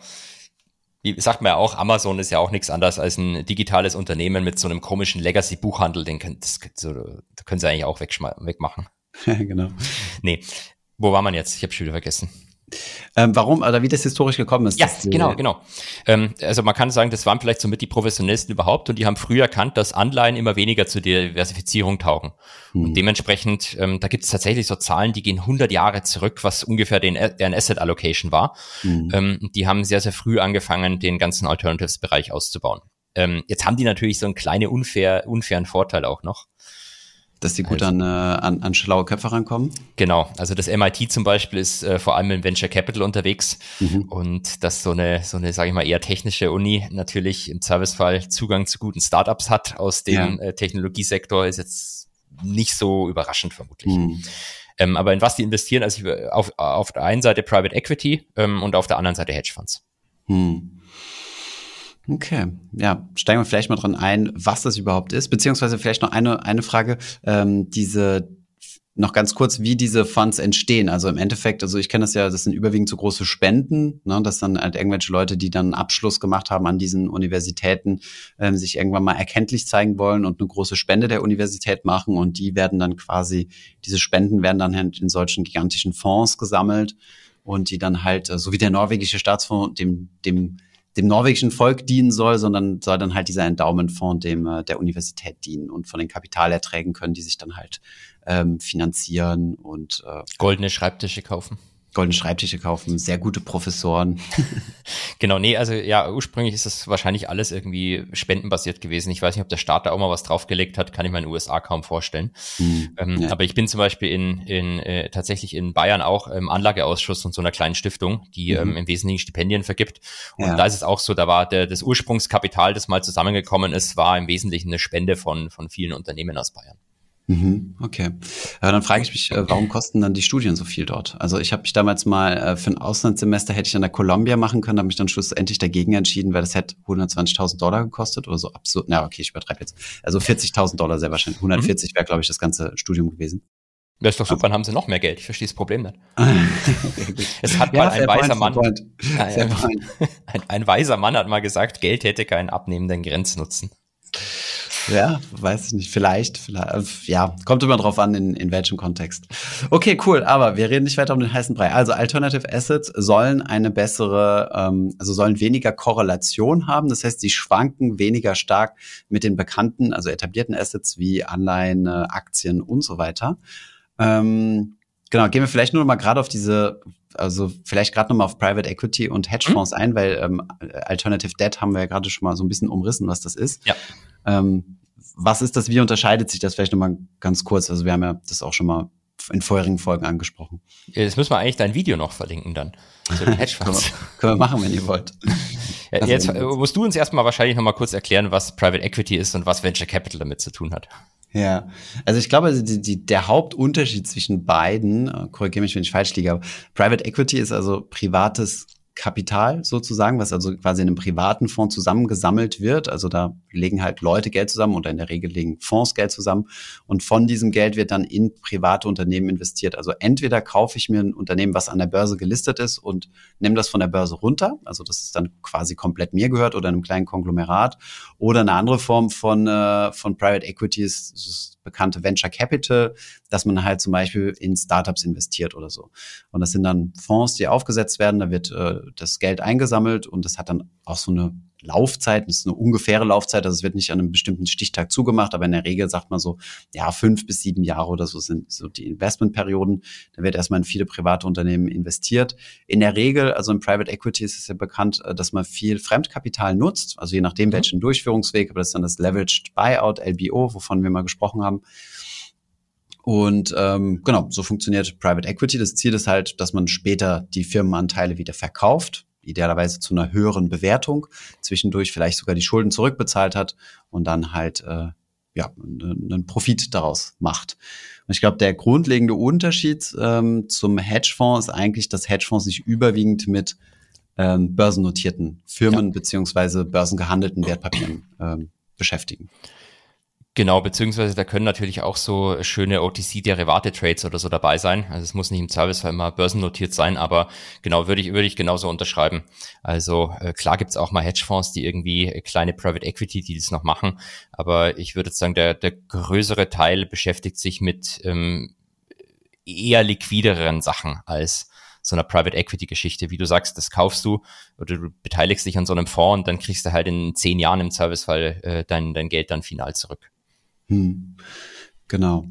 Wie sagt man ja auch, Amazon ist ja auch nichts anderes als ein digitales Unternehmen mit so einem komischen Legacy-Buchhandel. Den können, das, so, das können sie eigentlich auch wegmachen. Ja, genau. Nee. Wo war man jetzt? Ich habe schon wieder vergessen. Ähm, warum oder wie das historisch gekommen ist? Ja, genau, genau. Ähm, also man kann sagen, das waren vielleicht somit die professionellsten überhaupt und die haben früh erkannt, dass Anleihen immer weniger zur Diversifizierung taugen. Hm. Und dementsprechend, ähm, da gibt es tatsächlich so Zahlen, die gehen 100 Jahre zurück, was ungefähr den, deren Asset Allocation war. Hm. Ähm, die haben sehr, sehr früh angefangen, den ganzen Alternatives-Bereich auszubauen. Ähm, jetzt haben die natürlich so einen kleinen unfair, unfairen Vorteil auch noch. Dass die gut also, an, äh, an, an schlaue Köpfe rankommen? Genau, also das MIT zum Beispiel ist äh, vor allem in Venture Capital unterwegs mhm. und dass so eine, so eine, sage ich mal, eher technische Uni natürlich im Servicefall Zugang zu guten Startups hat aus dem ja. äh, Technologiesektor, ist jetzt nicht so überraschend vermutlich. Mhm. Ähm, aber in was die investieren, also auf, auf der einen Seite Private Equity ähm, und auf der anderen Seite Hedgefonds. Mhm. Okay, ja, steigen wir vielleicht mal dran ein, was das überhaupt ist, beziehungsweise vielleicht noch eine, eine Frage, ähm, diese noch ganz kurz, wie diese Funds entstehen. Also im Endeffekt, also ich kenne das ja, das sind überwiegend so große Spenden, ne, dass dann halt irgendwelche Leute, die dann einen Abschluss gemacht haben an diesen Universitäten, ähm, sich irgendwann mal erkenntlich zeigen wollen und eine große Spende der Universität machen und die werden dann quasi, diese Spenden werden dann halt in solchen gigantischen Fonds gesammelt und die dann halt, äh, so wie der norwegische Staatsfonds, dem, dem dem norwegischen Volk dienen soll, sondern soll dann halt dieser Endowment-Fonds dem äh, der Universität dienen und von den Kapitalerträgen können die sich dann halt ähm, finanzieren und äh, goldene Schreibtische kaufen goldene Schreibtische kaufen, sehr gute Professoren. genau, nee, also ja, ursprünglich ist das wahrscheinlich alles irgendwie spendenbasiert gewesen. Ich weiß nicht, ob der Staat da auch mal was draufgelegt hat, kann ich mir in den USA kaum vorstellen. Hm, ähm, ja. Aber ich bin zum Beispiel in, in äh, tatsächlich in Bayern auch im Anlageausschuss und so einer kleinen Stiftung, die mhm. ähm, im Wesentlichen Stipendien vergibt. Und ja. da ist es auch so, da war der, das Ursprungskapital, das mal zusammengekommen ist, war im Wesentlichen eine Spende von, von vielen Unternehmen aus Bayern. Mhm, okay. Ja, dann frage ich mich, äh, warum kosten dann die Studien so viel dort? Also ich habe mich damals mal äh, für ein Auslandssemester hätte ich an der Columbia machen können, habe mich dann schlussendlich dagegen entschieden, weil das hätte 120.000 Dollar gekostet oder so absurd. Na, okay, ich übertreibe jetzt. Also 40.000 Dollar sehr wahrscheinlich. 140 wäre, glaube ich, das ganze Studium gewesen. Das ist doch super, dann haben sie noch mehr Geld. Ich verstehe das Problem nicht. es hat ja, mal ein weiser Mann, ein, ein, ein, weiser Mann hat mal gesagt, Geld hätte keinen abnehmenden Grenznutzen. Ja, weiß ich nicht. Vielleicht, vielleicht ja, kommt immer drauf an, in, in welchem Kontext. Okay, cool, aber wir reden nicht weiter um den heißen Brei. Also Alternative Assets sollen eine bessere, ähm, also sollen weniger Korrelation haben. Das heißt, sie schwanken weniger stark mit den bekannten, also etablierten Assets wie Anleihen, Aktien und so weiter. Ähm, genau, gehen wir vielleicht nur mal gerade auf diese, also vielleicht gerade noch mal auf Private Equity und Hedgefonds mhm. ein, weil ähm, Alternative Debt haben wir ja gerade schon mal so ein bisschen umrissen, was das ist. Ja. Ähm, was ist das? Wie unterscheidet sich das vielleicht noch mal ganz kurz? Also wir haben ja das auch schon mal in vorherigen Folgen angesprochen. Jetzt müssen wir eigentlich dein Video noch verlinken dann. Können, wir, können wir machen, wenn ihr wollt. Ja, jetzt musst du uns erstmal wahrscheinlich noch mal kurz erklären, was Private Equity ist und was Venture Capital damit zu tun hat. Ja, also ich glaube, die, die, der Hauptunterschied zwischen beiden, äh, korrigiere mich, wenn ich falsch liege, aber Private Equity ist also privates Kapital sozusagen, was also quasi in einem privaten Fonds zusammengesammelt wird. Also da legen halt Leute Geld zusammen oder in der Regel legen Fonds Geld zusammen und von diesem Geld wird dann in private Unternehmen investiert. Also entweder kaufe ich mir ein Unternehmen, was an der Börse gelistet ist und nehme das von der Börse runter, also das ist dann quasi komplett mir gehört oder einem kleinen Konglomerat oder eine andere Form von, äh, von Private ist bekannte Venture Capital, dass man halt zum Beispiel in Startups investiert oder so. Und das sind dann Fonds, die aufgesetzt werden, da wird äh, das Geld eingesammelt und das hat dann auch so eine Laufzeit, das ist eine ungefähre Laufzeit, also es wird nicht an einem bestimmten Stichtag zugemacht, aber in der Regel sagt man so, ja, fünf bis sieben Jahre oder so sind so die Investmentperioden. Da wird erstmal in viele private Unternehmen investiert. In der Regel, also im Private Equity ist es ja bekannt, äh, dass man viel Fremdkapital nutzt, also je nachdem, mhm. welchen Durchführungsweg, aber das ist dann das Leveraged Buyout, LBO, wovon wir mal gesprochen haben. Und ähm, genau, so funktioniert Private Equity. Das Ziel ist halt, dass man später die Firmenanteile wieder verkauft idealerweise zu einer höheren Bewertung, zwischendurch vielleicht sogar die Schulden zurückbezahlt hat und dann halt äh, ja, einen Profit daraus macht. Und ich glaube, der grundlegende Unterschied ähm, zum Hedgefonds ist eigentlich, dass Hedgefonds sich überwiegend mit ähm, börsennotierten Firmen ja. beziehungsweise börsengehandelten Wertpapieren ähm, beschäftigen. Genau, beziehungsweise da können natürlich auch so schöne OTC-Derivate-Trades oder so dabei sein. Also es muss nicht im Servicefall immer börsennotiert sein, aber genau, würde ich, würde ich genauso unterschreiben. Also äh, klar gibt's auch mal Hedgefonds, die irgendwie kleine Private Equity, die das noch machen, aber ich würde sagen, der, der größere Teil beschäftigt sich mit ähm, eher liquideren Sachen als so einer Private Equity Geschichte. Wie du sagst, das kaufst du oder du beteiligst dich an so einem Fonds und dann kriegst du halt in zehn Jahren im Servicefall äh, dein, dein Geld dann final zurück. Hm. Genau.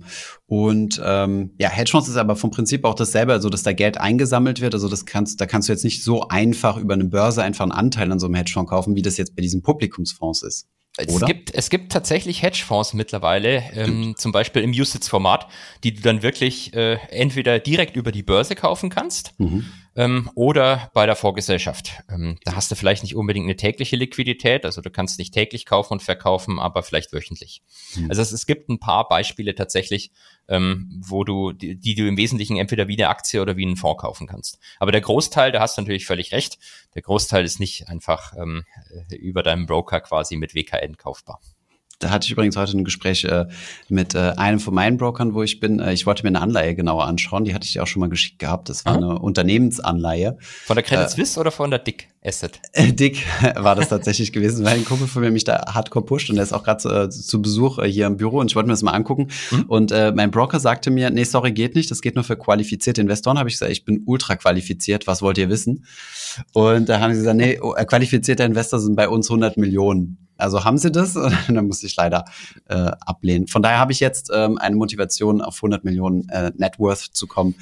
Und ähm, ja, Hedgefonds ist aber vom Prinzip auch dasselbe, also dass da Geld eingesammelt wird. Also das kannst, da kannst du jetzt nicht so einfach über eine Börse einfach einen Anteil an so einem Hedgefonds kaufen, wie das jetzt bei diesen Publikumsfonds ist. Es gibt, es gibt tatsächlich Hedgefonds mittlerweile, ähm, zum Beispiel im USITS-Format, die du dann wirklich äh, entweder direkt über die Börse kaufen kannst mhm ähm, oder bei der Vorgesellschaft. Ähm, da hast du vielleicht nicht unbedingt eine tägliche Liquidität, also du kannst nicht täglich kaufen und verkaufen, aber vielleicht wöchentlich. Mhm. Also es, es, gibt ein paar Beispiele tatsächlich, ähm, wo du, die, die, du im Wesentlichen entweder wie eine Aktie oder wie einen Fonds kaufen kannst. Aber der Großteil, da hast du natürlich völlig recht, der Großteil ist nicht einfach ähm, über deinem Broker quasi mit WKN kaufbar. Da hatte ich übrigens heute ein Gespräch äh, mit äh, einem von meinen Brokern, wo ich bin. Äh, ich wollte mir eine Anleihe genauer anschauen. Die hatte ich auch schon mal geschickt gehabt. Das war mhm. eine Unternehmensanleihe. Von der Credit äh, Suisse oder von der Dick Asset? Dick war das tatsächlich gewesen, weil ein Kumpel von mir mich da hardcore pusht und der ist auch gerade äh, zu Besuch äh, hier im Büro und ich wollte mir das mal angucken. Mhm. Und äh, mein Broker sagte mir, nee, sorry, geht nicht. Das geht nur für qualifizierte Investoren. Habe ich gesagt, ich bin ultra qualifiziert. Was wollt ihr wissen? Und da haben sie gesagt, nee, oh, qualifizierte Investor sind bei uns 100 Millionen. Also haben sie das? Und dann musste ich leider äh, ablehnen. Von daher habe ich jetzt ähm, eine Motivation, auf 100 Millionen äh, Net Worth zu kommen,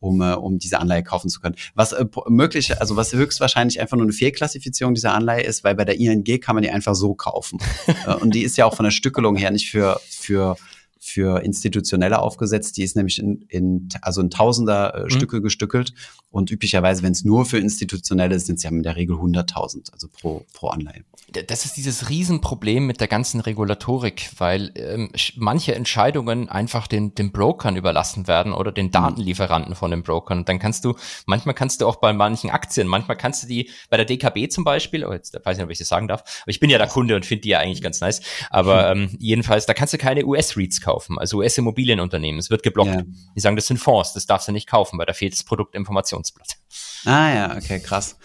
um, äh, um diese Anleihe kaufen zu können. Was äh, möglich, also was höchstwahrscheinlich einfach nur eine Fehlklassifizierung dieser Anleihe ist, weil bei der ING kann man die einfach so kaufen. äh, und die ist ja auch von der Stückelung her nicht für, für für institutionelle aufgesetzt. Die ist nämlich in, in also in Tausender äh, mhm. Stücke gestückelt. Und üblicherweise, wenn es nur für institutionelle ist, sind es ja in der Regel 100.000, also pro, pro Anleihe. Das ist dieses Riesenproblem mit der ganzen Regulatorik, weil ähm, manche Entscheidungen einfach den, den Brokern überlassen werden oder den mhm. Datenlieferanten von den Brokern. Und dann kannst du, manchmal kannst du auch bei manchen Aktien, manchmal kannst du die, bei der DKB zum Beispiel, oh, jetzt weiß ich nicht, ob ich das sagen darf, aber ich bin ja der Kunde und finde die ja eigentlich ganz nice. Aber ähm, jedenfalls, da kannst du keine US-Reads kaufen kaufen, also US-Immobilienunternehmen. Es wird geblockt. Ja. Die sagen, das sind Fonds, das darfst du nicht kaufen, weil da fehlt das Produktinformationsblatt. Ah ja, okay, krass.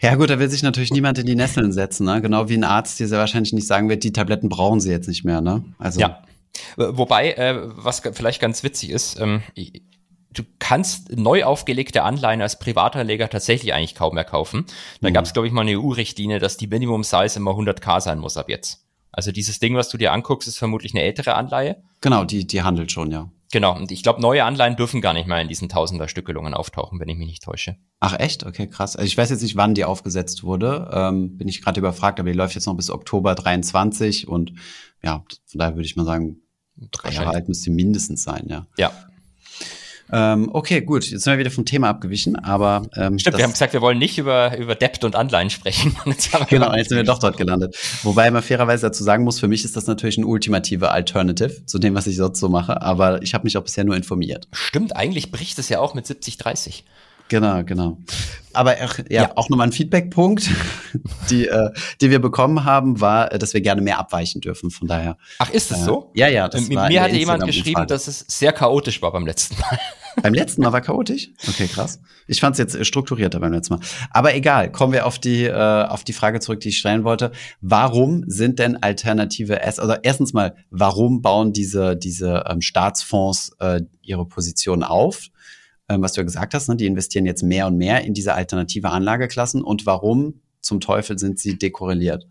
Ja gut, da will sich natürlich niemand in die Nesseln setzen, ne? Genau wie ein Arzt dir sehr wahrscheinlich nicht sagen wird, die Tabletten brauchen sie jetzt nicht mehr, ne? Also ja. Wobei, äh, was vielleicht ganz witzig ist, ähm, du kannst neu aufgelegte Anleihen als Privatanleger tatsächlich eigentlich kaum mehr kaufen. Da mhm. gab es, glaube ich, mal eine EU-Richtlinie, dass die Minimum Size immer 100k sein muss ab jetzt. Also dieses Ding, was du dir anguckst, ist vermutlich eine ältere Anleihe. Genau, die, die handelt schon, ja. Genau, und ich glaube, neue Anleihen dürfen gar nicht mehr in diesen Tausender-Stückelungen auftauchen, wenn ich mich nicht täusche. Ach echt? Okay, krass. Also ich weiß jetzt nicht, wann die aufgesetzt wurde. Ähm, bin ich gerade überfragt, aber die läuft jetzt noch bis Oktober 23 und ja, von daher würde ich mal sagen, drei Jahre alt müsste mindestens sein, ja. Ja. Ähm, okay, gut. Jetzt sind wir wieder vom Thema abgewichen, aber ähm, Stimmt, wir haben gesagt, wir wollen nicht über, über Debt und Anleihen sprechen. Jetzt genau, jetzt sind wir doch dort gelandet. Wobei man fairerweise dazu sagen muss, für mich ist das natürlich ein ultimative Alternative zu dem, was ich sonst so mache, aber ich habe mich auch bisher nur informiert. Stimmt, eigentlich bricht es ja auch mit 70-30. Genau, genau. Aber ja, ja. auch nochmal ein Feedback-Punkt, die, äh, die wir bekommen haben, war, dass wir gerne mehr abweichen dürfen. Von daher. Ach, ist es äh, so? Ja, ja. Das war mir hatte jemand geschrieben, dass es sehr chaotisch war beim letzten Mal. Beim letzten Mal war chaotisch? Okay, krass. Ich fand es jetzt strukturierter beim letzten Mal. Aber egal, kommen wir auf die, äh, auf die Frage zurück, die ich stellen wollte. Warum sind denn alternative Assets, also erstens mal, warum bauen diese, diese ähm, Staatsfonds äh, ihre Position auf? Ähm, was du ja gesagt hast, ne, die investieren jetzt mehr und mehr in diese alternative Anlageklassen. Und warum zum Teufel sind sie dekorreliert?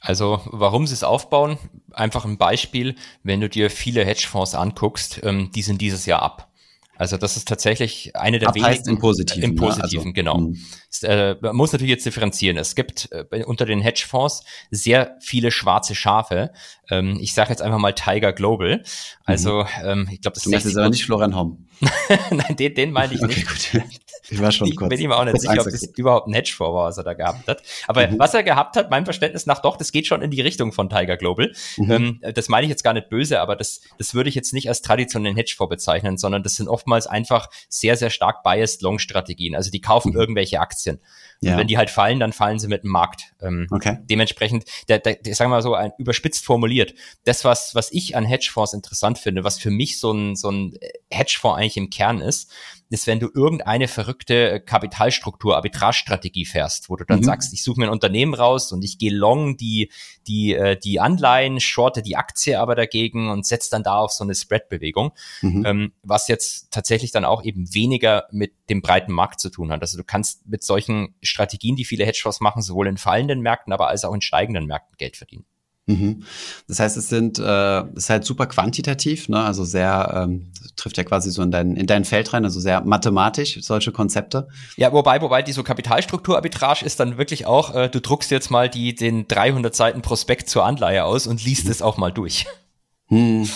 Also warum sie es aufbauen? Einfach ein Beispiel, wenn du dir viele Hedgefonds anguckst, ähm, die sind dieses Jahr ab. Also das ist tatsächlich eine der Ab wenigen. Heißt im Positiven. Im Positiven, ne? also, genau. Hm. Es, äh, man muss natürlich jetzt differenzieren. Es gibt äh, unter den Hedgefonds sehr viele schwarze Schafe. Ähm, ich sage jetzt einfach mal Tiger Global. Also mhm. ähm, ich glaube, das ist. Du ist aber nicht Florian Homm. Nein, den, den meine ich nicht. Okay, gut. Ich war schon ich kurz. bin ihm auch nicht sicher, ob das überhaupt ein Hedgefonds war, was er da gehabt hat. Aber mhm. was er gehabt hat, meinem Verständnis nach doch, das geht schon in die Richtung von Tiger Global. Mhm. Ähm, das meine ich jetzt gar nicht böse, aber das, das würde ich jetzt nicht als traditionellen Hedgefonds bezeichnen, sondern das sind oftmals einfach sehr, sehr stark biased Long-Strategien. Also die kaufen mhm. irgendwelche Aktien. Ja. Und wenn die halt fallen, dann fallen sie mit dem Markt. Ähm, okay. Dementsprechend, der, der, der, sagen wir mal so, ein, überspitzt formuliert, das, was, was ich an Hedgefonds interessant finde, was für mich so ein, so ein Hedgefonds eigentlich im Kern ist, ist, wenn du irgendeine verrückte Kapitalstruktur, Arbitragestrategie fährst, wo du dann mhm. sagst, ich suche mir ein Unternehmen raus und ich gehe long die, die, äh, die Anleihen, shorte die Aktie aber dagegen und setze dann da auf so eine Spread-Bewegung, mhm. ähm, was jetzt tatsächlich dann auch eben weniger mit dem breiten Markt zu tun hat. Also du kannst mit solchen Strategien, die viele Hedgefonds machen, sowohl in fallenden Märkten, aber als auch in steigenden Märkten Geld verdienen. Mhm. Das heißt, es sind, äh, ist halt super quantitativ, ne? also sehr, ähm, trifft ja quasi so in dein, in dein Feld rein, also sehr mathematisch, solche Konzepte. Ja, wobei, wobei die so Kapitalstrukturarbitrage ist dann wirklich auch, äh, du druckst jetzt mal die, den 300 Seiten Prospekt zur Anleihe aus und liest mhm. es auch mal durch. Hm.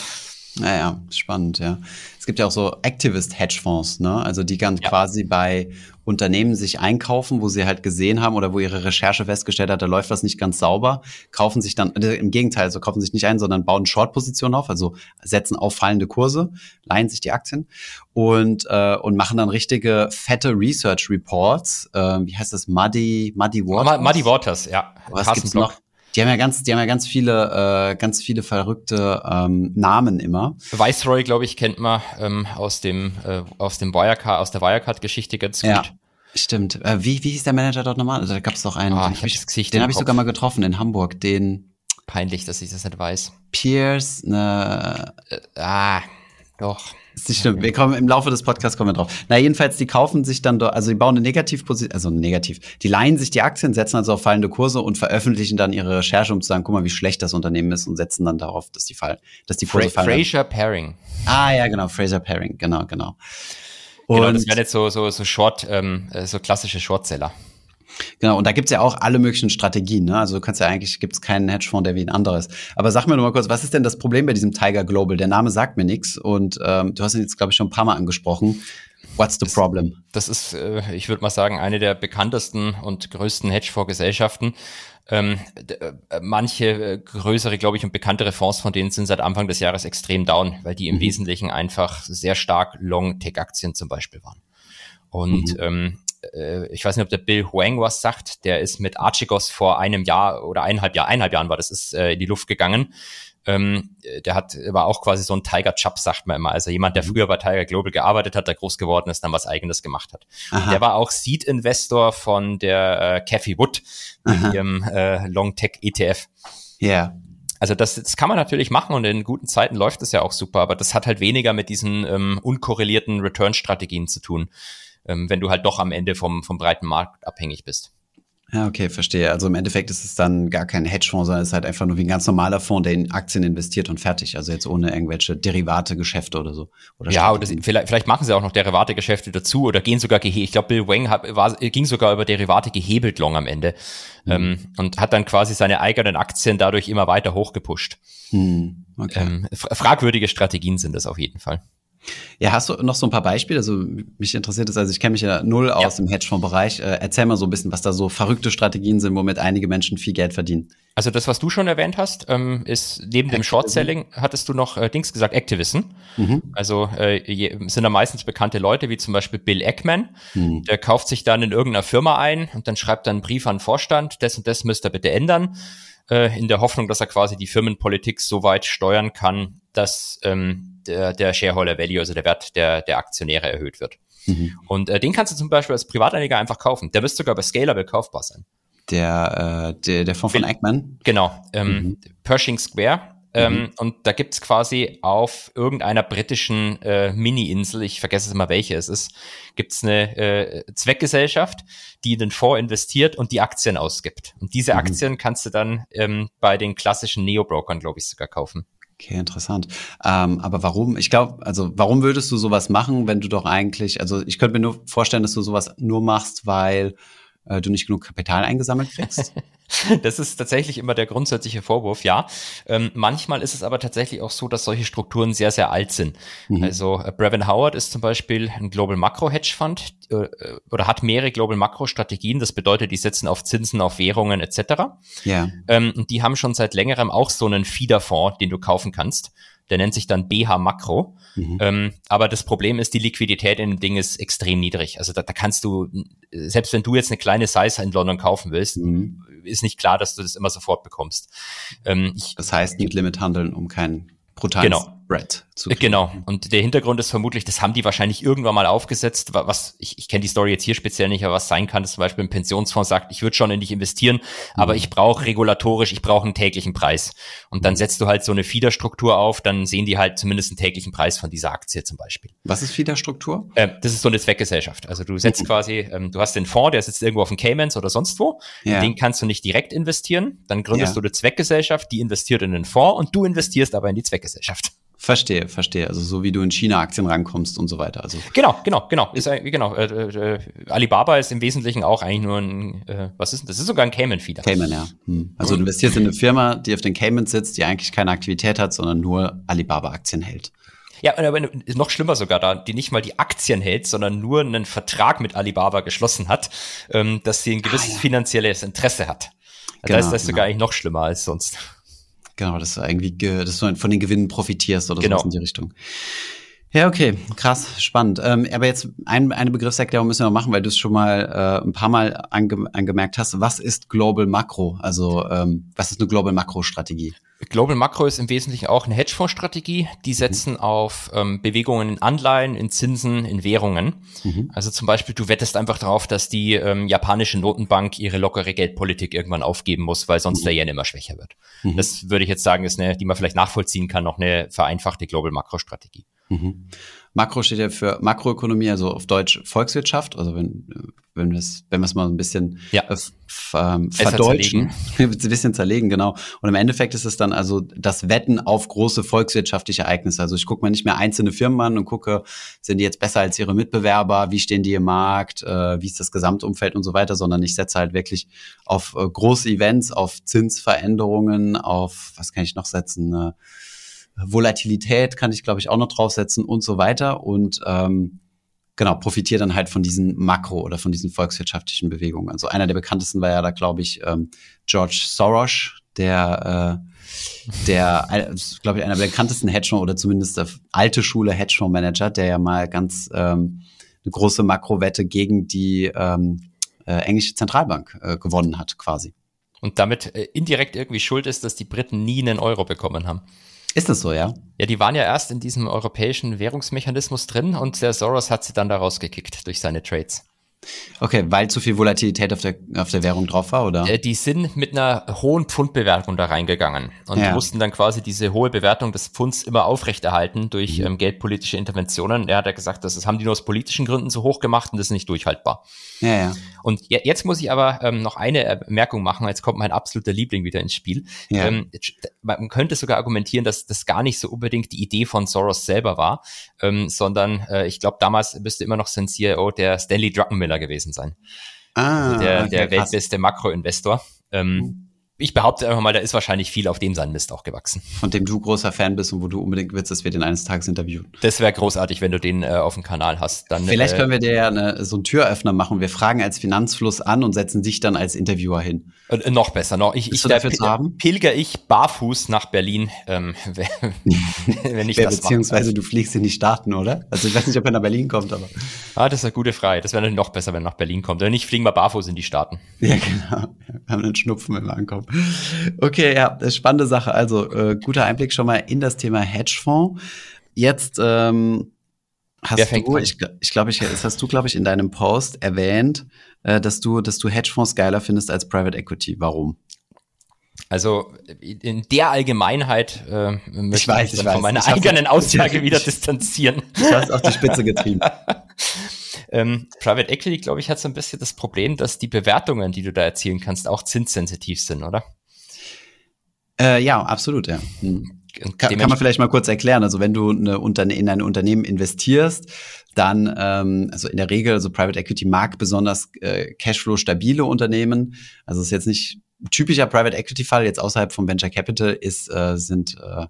Naja, spannend, ja. Es gibt ja auch so Activist-Hedgefonds, ne? Also die ganz ja. quasi bei Unternehmen sich einkaufen, wo sie halt gesehen haben oder wo ihre Recherche festgestellt hat, da läuft was nicht ganz sauber, kaufen sich dann, äh, im Gegenteil, also kaufen sich nicht ein, sondern bauen Short-Positionen auf, also setzen auf fallende Kurse, leihen sich die Aktien und, äh, und machen dann richtige fette Research Reports. Äh, wie heißt das? Muddy, Muddy Waters? Muddy Waters, ja. Was gibt's noch? Die haben ja ganz, die haben ja ganz viele, äh, ganz viele verrückte ähm, Namen immer. Viceroy, glaube ich, kennt man ähm, aus dem, äh, aus dem Wirecard, aus der Wirecard-Geschichte ganz gut. Ja. Stimmt. Äh, wie, wie hieß der Manager dort nochmal? Also, da gab es doch einen. Oh, ich hab das Gesicht den habe ich sogar mal getroffen in Hamburg. Den. Peinlich, dass ich das nicht weiß. Pierce, ne. Äh, ah, doch. Das ist stimmt. Wir kommen im Laufe des Podcasts kommen wir drauf. Na, jedenfalls, die kaufen sich dann dort, also die bauen eine Negativposition, also negativ. Die leihen sich die Aktien, setzen also auf fallende Kurse und veröffentlichen dann ihre Recherche, um zu sagen, guck mal, wie schlecht das Unternehmen ist und setzen dann darauf, dass die fallen, dass die Kurse Fra fallen. Fraser Pairing. Ah, ja, genau, Fraser Pairing, genau, genau. Und genau, das wäre jetzt so, so, so Short, ähm, äh, so klassische Shortseller. Genau, und da gibt's ja auch alle möglichen Strategien. Ne? Also du kannst ja eigentlich, gibt's keinen Hedgefonds, der wie ein anderes. Aber sag mir nur mal kurz, was ist denn das Problem bei diesem Tiger Global? Der Name sagt mir nichts und ähm, du hast ihn jetzt, glaube ich, schon ein paar Mal angesprochen. What's the das, problem? Das ist, äh, ich würde mal sagen, eine der bekanntesten und größten Hedgefonds-Gesellschaften. Ähm, äh, manche äh, größere, glaube ich, und bekanntere Fonds von denen sind seit Anfang des Jahres extrem down, weil die im mhm. Wesentlichen einfach sehr stark Long-Tech-Aktien zum Beispiel waren. Und mhm. ähm, äh, ich weiß nicht, ob der Bill Huang was sagt, der ist mit Archigos vor einem Jahr oder eineinhalb Jahr, eineinhalb Jahren war das, ist äh, in die Luft gegangen. Ähm, der hat, war auch quasi so ein Tiger Chub, sagt man immer. Also jemand, der mhm. früher bei Tiger Global gearbeitet hat, der groß geworden ist, dann was eigenes gemacht hat. Der war auch Seed Investor von der äh, Cathy Wood mit Aha. ihrem äh, Long Tech ETF. Ja. Yeah. Also das, das kann man natürlich machen und in guten Zeiten läuft es ja auch super, aber das hat halt weniger mit diesen ähm, unkorrelierten Return-Strategien zu tun, ähm, wenn du halt doch am Ende vom, vom breiten Markt abhängig bist. Ja, okay, verstehe. Also im Endeffekt ist es dann gar kein Hedgefonds, sondern es ist halt einfach nur wie ein ganz normaler Fonds, der in Aktien investiert und fertig. Also jetzt ohne irgendwelche Derivate-Geschäfte oder so. Oder ja, oder vielleicht, vielleicht machen sie auch noch Derivate-Geschäfte dazu oder gehen sogar gehebelt. Ich glaube, Bill Wang hat, war, ging sogar über Derivate gehebelt long am Ende mhm. ähm, und hat dann quasi seine eigenen Aktien dadurch immer weiter hochgepusht. Mhm. Okay. Ähm, fragwürdige Strategien sind das auf jeden Fall. Ja, hast du noch so ein paar Beispiele? Also mich interessiert es, also ich kenne mich ja null aus ja. im Hedgefonds-Bereich. Äh, erzähl mal so ein bisschen, was da so verrückte Strategien sind, womit einige Menschen viel Geld verdienen. Also das, was du schon erwähnt hast, ähm, ist neben Activism. dem Short-Selling hattest du noch äh, Dings gesagt, Activism. Mhm. Also äh, je, sind da meistens bekannte Leute, wie zum Beispiel Bill Eckman. Mhm. Der kauft sich dann in irgendeiner Firma ein und dann schreibt dann einen Brief an den Vorstand, das und das müsst ihr bitte ändern, äh, in der Hoffnung, dass er quasi die Firmenpolitik so weit steuern kann, dass ähm, der, der Shareholder Value, also der Wert der, der Aktionäre erhöht wird. Mhm. Und äh, den kannst du zum Beispiel als Privatanleger einfach kaufen. Der wird sogar bei Scalable kaufbar sein. Der, äh, der, der Fonds von Eichmann? Genau. Ähm, mhm. Pershing Square. Ähm, mhm. Und da gibt's quasi auf irgendeiner britischen äh, Mini-Insel, ich vergesse immer welche es ist, gibt's eine äh, Zweckgesellschaft, die in den Fonds investiert und die Aktien ausgibt. Und diese mhm. Aktien kannst du dann ähm, bei den klassischen Neo-Brokern, glaube ich, sogar kaufen. Okay, interessant. Ähm, aber warum? Ich glaube, also warum würdest du sowas machen, wenn du doch eigentlich, also ich könnte mir nur vorstellen, dass du sowas nur machst, weil äh, du nicht genug Kapital eingesammelt kriegst? das ist tatsächlich immer der grundsätzliche Vorwurf, ja. Ähm, manchmal ist es aber tatsächlich auch so, dass solche Strukturen sehr, sehr alt sind. Mhm. Also äh, Brevin Howard ist zum Beispiel ein Global Macro Hedge Fund äh, äh, oder hat mehrere Global Macro Strategien. Das bedeutet, die setzen auf Zinsen, auf Währungen etc. Ja. Ähm, und die haben schon seit längerem auch so einen Feederfonds, den du kaufen kannst. Der nennt sich dann BH Makro. Mhm. Ähm, aber das Problem ist, die Liquidität in dem Ding ist extrem niedrig. Also da, da kannst du, selbst wenn du jetzt eine kleine Size in London kaufen willst, mhm. ist nicht klar, dass du das immer sofort bekommst. Ähm, ich, das heißt, mit Limit handeln, um keinen brutalen genau. Spread zu kriegen. Genau. Und der Hintergrund ist vermutlich, das haben die wahrscheinlich irgendwann mal aufgesetzt, was, ich, ich kenne die Story jetzt hier speziell nicht, aber was sein kann, dass zum Beispiel ein Pensionsfonds sagt, ich würde schon in dich investieren, aber mhm. ich brauche regulatorisch, ich brauche einen täglichen Preis. Und dann mhm. setzt du halt so eine Fiederstruktur auf, dann sehen die halt zumindest einen täglichen Preis von dieser Aktie zum Beispiel. Was ist Fiederstruktur? Äh, das ist so eine Zweckgesellschaft. Also du setzt mhm. quasi, ähm, du hast den Fonds, der sitzt irgendwo auf den Caymans oder sonst wo, ja. den kannst du nicht direkt investieren, dann gründest ja. du eine Zweckgesellschaft, die investiert in den Fonds und du investierst aber in die Zweckgesellschaft. Verstehe, verstehe. Also so wie du in China Aktien rankommst und so weiter. Also genau, genau, genau. Ist genau. Äh, äh, Alibaba ist im Wesentlichen auch eigentlich nur ein, äh, was ist? Das ist sogar ein Cayman Feeder. Cayman, ja. Hm. Also du investierst in eine Firma, die auf den Cayman sitzt, die eigentlich keine Aktivität hat, sondern nur Alibaba Aktien hält. Ja, aber noch schlimmer sogar da, die nicht mal die Aktien hält, sondern nur einen Vertrag mit Alibaba geschlossen hat, ähm, dass sie ein gewisses ah, ja. finanzielles Interesse hat. Genau, da ist das genau. sogar eigentlich noch schlimmer als sonst. Genau, dass du irgendwie, dass du von den Gewinnen profitierst oder genau. so in die Richtung. Ja, okay, krass, spannend. Ähm, aber jetzt ein, eine Begriffserklärung müssen wir noch machen, weil du es schon mal äh, ein paar Mal ange angemerkt hast. Was ist Global Macro? Also ähm, was ist eine Global Macro Strategie? Global Macro ist im Wesentlichen auch eine Hedgefonds-Strategie. Die setzen mhm. auf ähm, Bewegungen in Anleihen, in Zinsen, in Währungen. Mhm. Also zum Beispiel, du wettest einfach darauf, dass die ähm, japanische Notenbank ihre lockere Geldpolitik irgendwann aufgeben muss, weil sonst mhm. der Yen immer schwächer wird. Mhm. Das würde ich jetzt sagen, ist eine, die man vielleicht nachvollziehen kann, noch eine vereinfachte Global Macro-Strategie. Mhm. Makro steht ja für Makroökonomie, also auf Deutsch Volkswirtschaft. Also wenn, wenn wir es, wenn wir es mal ein bisschen ja. äh, ähm, verdeutschen, ein bisschen zerlegen, genau. Und im Endeffekt ist es dann also das Wetten auf große volkswirtschaftliche Ereignisse. Also ich gucke mir nicht mehr einzelne Firmen an und gucke, sind die jetzt besser als ihre Mitbewerber, wie stehen die im Markt, äh, wie ist das Gesamtumfeld und so weiter, sondern ich setze halt wirklich auf äh, große Events, auf Zinsveränderungen, auf, was kann ich noch setzen, äh, Volatilität kann ich, glaube ich, auch noch draufsetzen und so weiter. Und ähm, genau, profitiere dann halt von diesen Makro- oder von diesen volkswirtschaftlichen Bewegungen. Also einer der bekanntesten war ja da, glaube ich, ähm, George Soros, der, äh, der, glaube ich, einer der bekanntesten Hedgefonds oder zumindest der alte Schule Hedgefonds-Manager, der ja mal ganz ähm, eine große Makrowette gegen die ähm, äh, englische Zentralbank äh, gewonnen hat, quasi. Und damit äh, indirekt irgendwie schuld ist, dass die Briten nie einen Euro bekommen haben. Ist das so, ja? Ja, die waren ja erst in diesem europäischen Währungsmechanismus drin und der Soros hat sie dann da rausgekickt durch seine Trades. Okay, weil zu viel Volatilität auf der, auf der Währung drauf war, oder? Äh, die sind mit einer hohen Pfundbewertung da reingegangen und ja. mussten dann quasi diese hohe Bewertung des Pfunds immer aufrechterhalten durch mhm. ähm, geldpolitische Interventionen. Er hat ja gesagt, das, das haben die nur aus politischen Gründen so hoch gemacht und das ist nicht durchhaltbar. Ja, ja. Und je, jetzt muss ich aber ähm, noch eine Bemerkung machen. Jetzt kommt mein absoluter Liebling wieder ins Spiel. Ja. Ähm, man könnte sogar argumentieren, dass das gar nicht so unbedingt die Idee von Soros selber war, ähm, sondern äh, ich glaube, damals müsste immer noch sein CEO der Stanley Druckenmiller gewesen sein. Ah, also der, der weltbeste Makroinvestor. Ähm, mhm ich behaupte einfach mal, da ist wahrscheinlich viel auf dem sein Mist auch gewachsen. Von dem du großer Fan bist und wo du unbedingt willst, dass wir den eines Tages interviewen. Das wäre großartig, wenn du den äh, auf dem Kanal hast. Dann, Vielleicht äh, können wir dir ja eine, so einen Türöffner machen. Wir fragen als Finanzfluss an und setzen dich dann als Interviewer hin. Äh, noch besser, noch. Ich, ich dafür zu haben? pilger ich barfuß nach Berlin, ähm, wenn ich das Beziehungsweise du fliegst in die Staaten, oder? Also ich weiß nicht, ob er nach Berlin kommt, aber. Ah, das ist eine gute Frage. Das wäre noch besser, wenn er nach Berlin kommt. Oder nicht fliegen wir barfuß in die Staaten. Ja, genau. Wir haben einen Schnupfen, wenn wir ankommen. Okay, ja, spannende Sache. Also äh, guter Einblick schon mal in das Thema Hedgefonds. Jetzt ähm, hast du, ich, ich glaube, ich, das hast du, glaube ich, in deinem Post erwähnt, äh, dass du, dass du Hedgefonds geiler findest als Private Equity. Warum? Also in der Allgemeinheit äh, möchte ich, weiß, ich von meiner ich eigenen Aussage wieder distanzieren. Du hast auf die Spitze getrieben. ähm, Private Equity, glaube ich, hat so ein bisschen das Problem, dass die Bewertungen, die du da erzielen kannst, auch zinssensitiv sind, oder? Äh, ja, absolut, ja. Hm. Kann, kann man vielleicht mal kurz erklären. Also wenn du eine Unterne in ein Unternehmen investierst, dann, ähm, also in der Regel, also Private Equity mag besonders äh, Cashflow stabile Unternehmen. Also es ist jetzt nicht typischer Private Equity Fall, jetzt außerhalb vom Venture Capital, ist, äh, sind äh,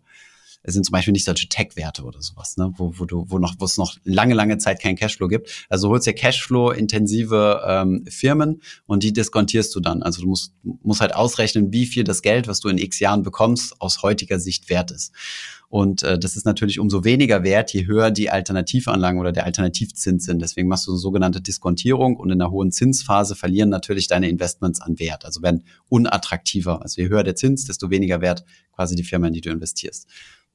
es sind zum Beispiel nicht solche Tech-Werte oder sowas, ne? wo, wo du, wo noch, wo es noch lange, lange Zeit keinen Cashflow gibt. Also holst dir Cashflow-intensive ähm, Firmen und die diskontierst du dann. Also du musst, musst halt ausrechnen, wie viel das Geld, was du in x Jahren bekommst, aus heutiger Sicht wert ist. Und äh, das ist natürlich umso weniger wert, je höher die Alternativanlagen oder der Alternativzins sind. Deswegen machst du eine sogenannte Diskontierung und in einer hohen Zinsphase verlieren natürlich deine Investments an Wert. Also werden unattraktiver. Also je höher der Zins, desto weniger wert quasi die Firma, in die du investierst.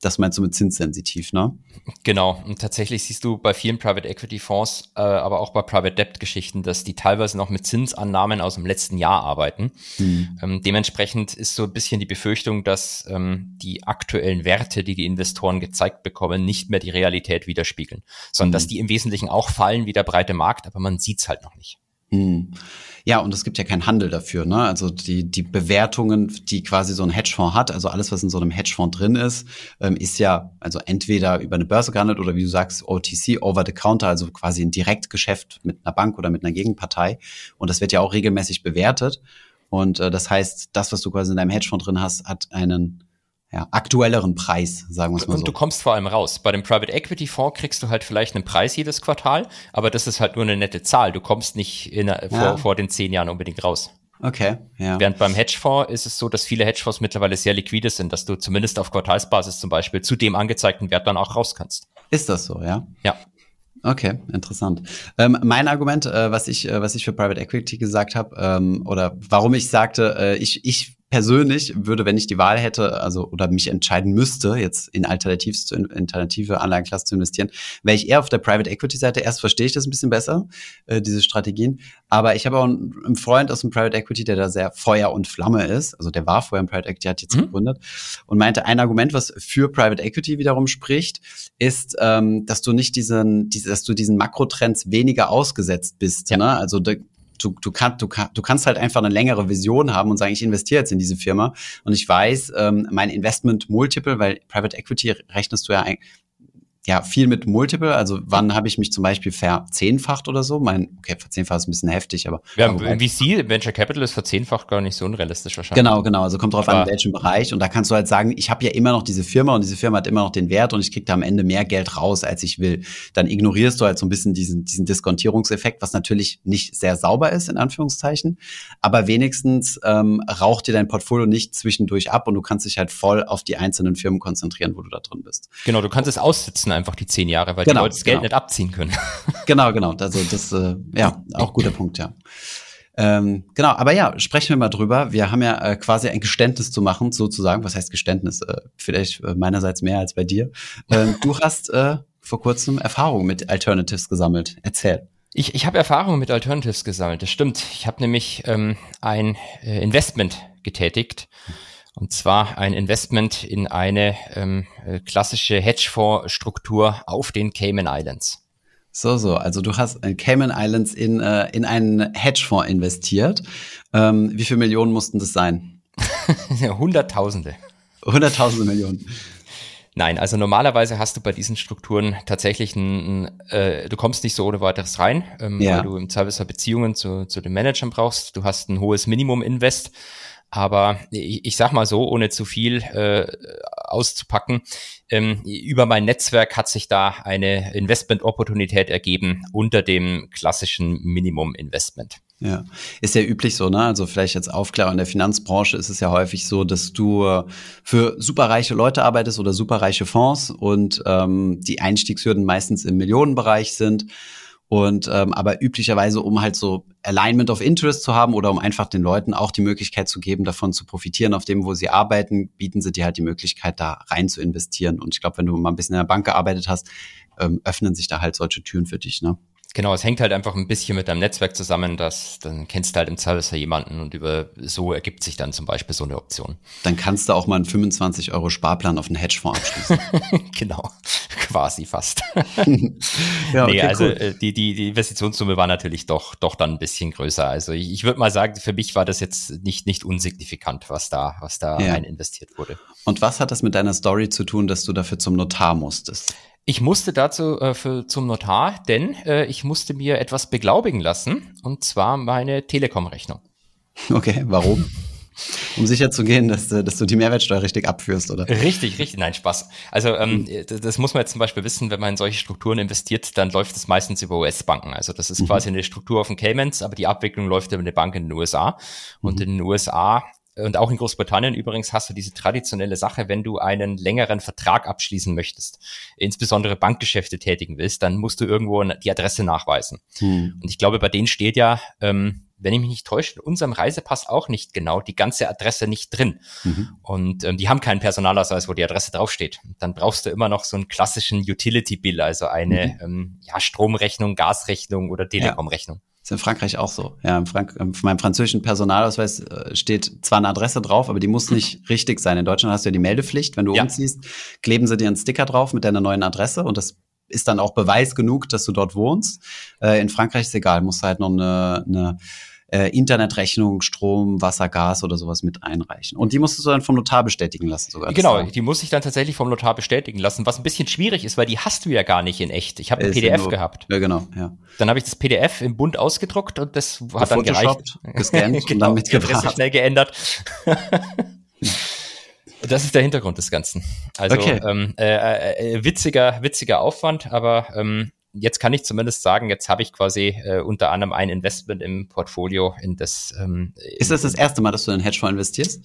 Das meinst du mit zinssensitiv, ne? Genau. Und tatsächlich siehst du bei vielen Private Equity Fonds, äh, aber auch bei Private Debt Geschichten, dass die teilweise noch mit Zinsannahmen aus dem letzten Jahr arbeiten. Mhm. Ähm, dementsprechend ist so ein bisschen die Befürchtung, dass ähm, die aktuellen Werte, die die Investoren gezeigt bekommen, nicht mehr die Realität widerspiegeln, sondern mhm. dass die im Wesentlichen auch fallen wie der breite Markt, aber man sieht's halt noch nicht. Mhm. Ja, und es gibt ja keinen Handel dafür. Ne? Also die, die Bewertungen, die quasi so ein Hedgefonds hat, also alles, was in so einem Hedgefonds drin ist, ähm, ist ja also entweder über eine Börse gehandelt oder wie du sagst, OTC, over the counter, also quasi ein Direktgeschäft mit einer Bank oder mit einer Gegenpartei. Und das wird ja auch regelmäßig bewertet. Und äh, das heißt, das, was du quasi in deinem Hedgefonds drin hast, hat einen ja, aktuelleren Preis, sagen wir es mal so. Und du kommst vor allem raus. Bei dem Private Equity Fonds kriegst du halt vielleicht einen Preis jedes Quartal, aber das ist halt nur eine nette Zahl. Du kommst nicht in, ja. vor, vor den zehn Jahren unbedingt raus. Okay, ja. Während beim Hedgefonds ist es so, dass viele Hedgefonds mittlerweile sehr liquide sind, dass du zumindest auf Quartalsbasis zum Beispiel zu dem angezeigten Wert dann auch raus kannst. Ist das so, ja? Ja. Okay, interessant. Ähm, mein Argument, äh, was ich, äh, was ich für Private Equity gesagt habe, ähm, oder warum ich sagte, äh, ich, ich persönlich würde, wenn ich die Wahl hätte, also oder mich entscheiden müsste, jetzt in Alternatives zu, in alternative Anlagenklasse zu investieren, wäre ich eher auf der Private Equity Seite. Erst verstehe ich das ein bisschen besser, äh, diese Strategien. Aber ich habe auch einen, einen, Freund aus dem Private Equity, der da sehr Feuer und Flamme ist. Also der war vorher im Private Equity, hat jetzt mhm. gegründet und meinte, ein Argument, was für Private Equity wiederum spricht, ist, ähm, dass du nicht diesen, diese, dass du diesen Makrotrends weniger ausgesetzt bist. Ja. Ne? Also du, du, kann, du, kann, du kannst halt einfach eine längere Vision haben und sagen, ich investiere jetzt in diese Firma. Und ich weiß, ähm, mein Investment Multiple, weil Private Equity rechnest du ja eigentlich ja, viel mit Multiple. Also wann habe ich mich zum Beispiel verzehnfacht oder so? Mein, okay, verzehnfacht ist ein bisschen heftig, aber. Ja, VC, Venture Capital ist verzehnfacht gar nicht so unrealistisch wahrscheinlich. Genau, genau. Also kommt drauf aber an, in welchem Bereich. Und da kannst du halt sagen, ich habe ja immer noch diese Firma und diese Firma hat immer noch den Wert und ich kriege da am Ende mehr Geld raus, als ich will. Dann ignorierst du halt so ein bisschen diesen, diesen Diskontierungseffekt, was natürlich nicht sehr sauber ist, in Anführungszeichen. Aber wenigstens ähm, raucht dir dein Portfolio nicht zwischendurch ab und du kannst dich halt voll auf die einzelnen Firmen konzentrieren, wo du da drin bist. Genau, du kannst es aussitzen müssen einfach die zehn Jahre, weil Genau, die Leute das Geld genau. nicht abziehen können. Genau, genau. Also das, äh, ja, auch guter Punkt, ja. Ähm, genau, aber ja, sprechen wir mal drüber. Wir haben ja äh, quasi ein Geständnis zu machen, sozusagen. Was heißt Geständnis? Äh, vielleicht äh, meinerseits mehr als bei dir. Ähm, du hast äh, vor kurzem Erfahrungen mit Alternatives gesammelt. Erzähl. Ich, ich habe Erfahrungen mit Alternatives gesammelt, das stimmt. Ich habe nämlich ähm, ein äh, Investment getätigt. Und zwar ein Investment in eine ähm, äh, klassische Hedgefonds-Struktur auf den Cayman Islands. So, so. Also du hast in Cayman Islands in, äh, in einen Hedgefonds investiert. Ähm, wie viele Millionen mussten das sein? Hunderttausende. Hunderttausende Millionen. Nein, also normalerweise hast du bei diesen Strukturen tatsächlich ein, ein äh, du kommst nicht so ohne weiteres rein, ähm, Ja. weil du im Zweifelsfall Beziehungen zu, zu den Managern brauchst. Du hast ein hohes Minimum-Invest. Aber ich, ich sag mal so, ohne zu viel äh, auszupacken, ähm, über mein Netzwerk hat sich da eine Investment-Opportunität ergeben unter dem klassischen Minimum-Investment. Ja, ist ja üblich so, ne? Also vielleicht als Aufklärer in der Finanzbranche ist es ja häufig so, dass du für superreiche Leute arbeitest oder superreiche Fonds und ähm, die Einstiegshürden meistens im Millionenbereich sind. Und ähm, aber üblicherweise, um halt so Alignment of Interest zu haben oder um einfach den Leuten auch die Möglichkeit zu geben, davon zu profitieren, auf dem, wo sie arbeiten, bieten sie dir halt die Möglichkeit, da rein zu investieren. Und ich glaube, wenn du mal ein bisschen in der Bank gearbeitet hast, ähm, öffnen sich da halt solche Türen für dich, ne? Genau, es hängt halt einfach ein bisschen mit deinem Netzwerk zusammen, dass dann kennst du halt im Zweifelsfall jemanden und über so ergibt sich dann zum Beispiel so eine Option. Dann kannst du auch mal einen 25 Euro Sparplan auf einen Hedgefonds abschließen. genau, quasi fast. ja, nee, also cool. äh, die, die, die Investitionssumme war natürlich doch, doch dann ein bisschen größer. Also ich, ich würde mal sagen, für mich war das jetzt nicht, nicht unsignifikant, was da, was da Ja. rein investiert wurde. Und was hat das mit deiner Story zu tun, dass du dafür zum Notar musstest? Ich musste dazu äh, für, zum Notar, denn äh, ich musste mir etwas beglaubigen lassen, und zwar meine Telekom-Rechnung. Okay, warum? Um sicher zu gehen, dass, du- dass du die Mehrwertsteuer richtig abführst, oder? Richtig, richtig, nein, Spaß. Also ähm, das, das muss man jetzt zum Beispiel wissen, wenn man in solche Strukturen investiert, dann läuft es meistens über US-Banken. Also das ist quasi eine Struktur auf den Caymans, aber die Abwicklung läuft über eine Bank in den USA. Und in den USA und auch in Großbritannien übrigens hast du diese traditionelle Sache, wenn du einen längeren Vertrag abschließen möchtest, insbesondere Bankgeschäfte tätigen willst, dann musst du irgendwo die Adresse nachweisen. Hm. Und ich glaube, bei denen steht ja, ähm, wenn ich mich nicht täusche, in unserem Reisepass auch nicht genau die ganze Adresse nicht drin. Mhm. Und ähm, die haben keinen Personalausweis, wo die Adresse draufsteht. Dann brauchst du immer noch so einen klassischen Utility-Bill, also eine ähm, ja, Stromrechnung, Gasrechnung oder Telekom-Rechnung. Ist in Frankreich auch so. Ja, in Frank auf meinem französischen Personalausweis äh, steht zwar eine Adresse drauf, aber die muss nicht richtig sein. In Deutschland hast du ja die Meldepflicht. Wenn du Ja. umziehst, kleben sie dir einen Sticker drauf mit deiner neuen Adresse und das ist dann auch Beweis genug, dass du dort wohnst. Äh, in Frankreich ist egal, musst du halt noch eine, eine äh, Internetrechnung, Strom, Wasser, Gas oder sowas mit einreichen. Und die musstest du dann vom Notar bestätigen lassen sogar. Genau, die muss ich dann tatsächlich vom Notar bestätigen lassen, was ein bisschen schwierig ist, weil die hast du ja gar nicht in echt. Ich habe ein PDF nur- gehabt. Ja, genau, ja. Dann habe ich das PDF im Bund ausgedruckt und das hat dann gereicht. Gescannt und genau, dann die Adresse mitgebracht. schnell geändert. Das ist der Hintergrund des Ganzen. Also Okay. ähm, äh, äh, witziger, witziger Aufwand, aber ähm, jetzt kann ich zumindest sagen, jetzt habe ich quasi äh, unter anderem ein Investment im Portfolio in das. Ähm, Ist das das erste Mal, dass du in einen Hedgefonds investierst?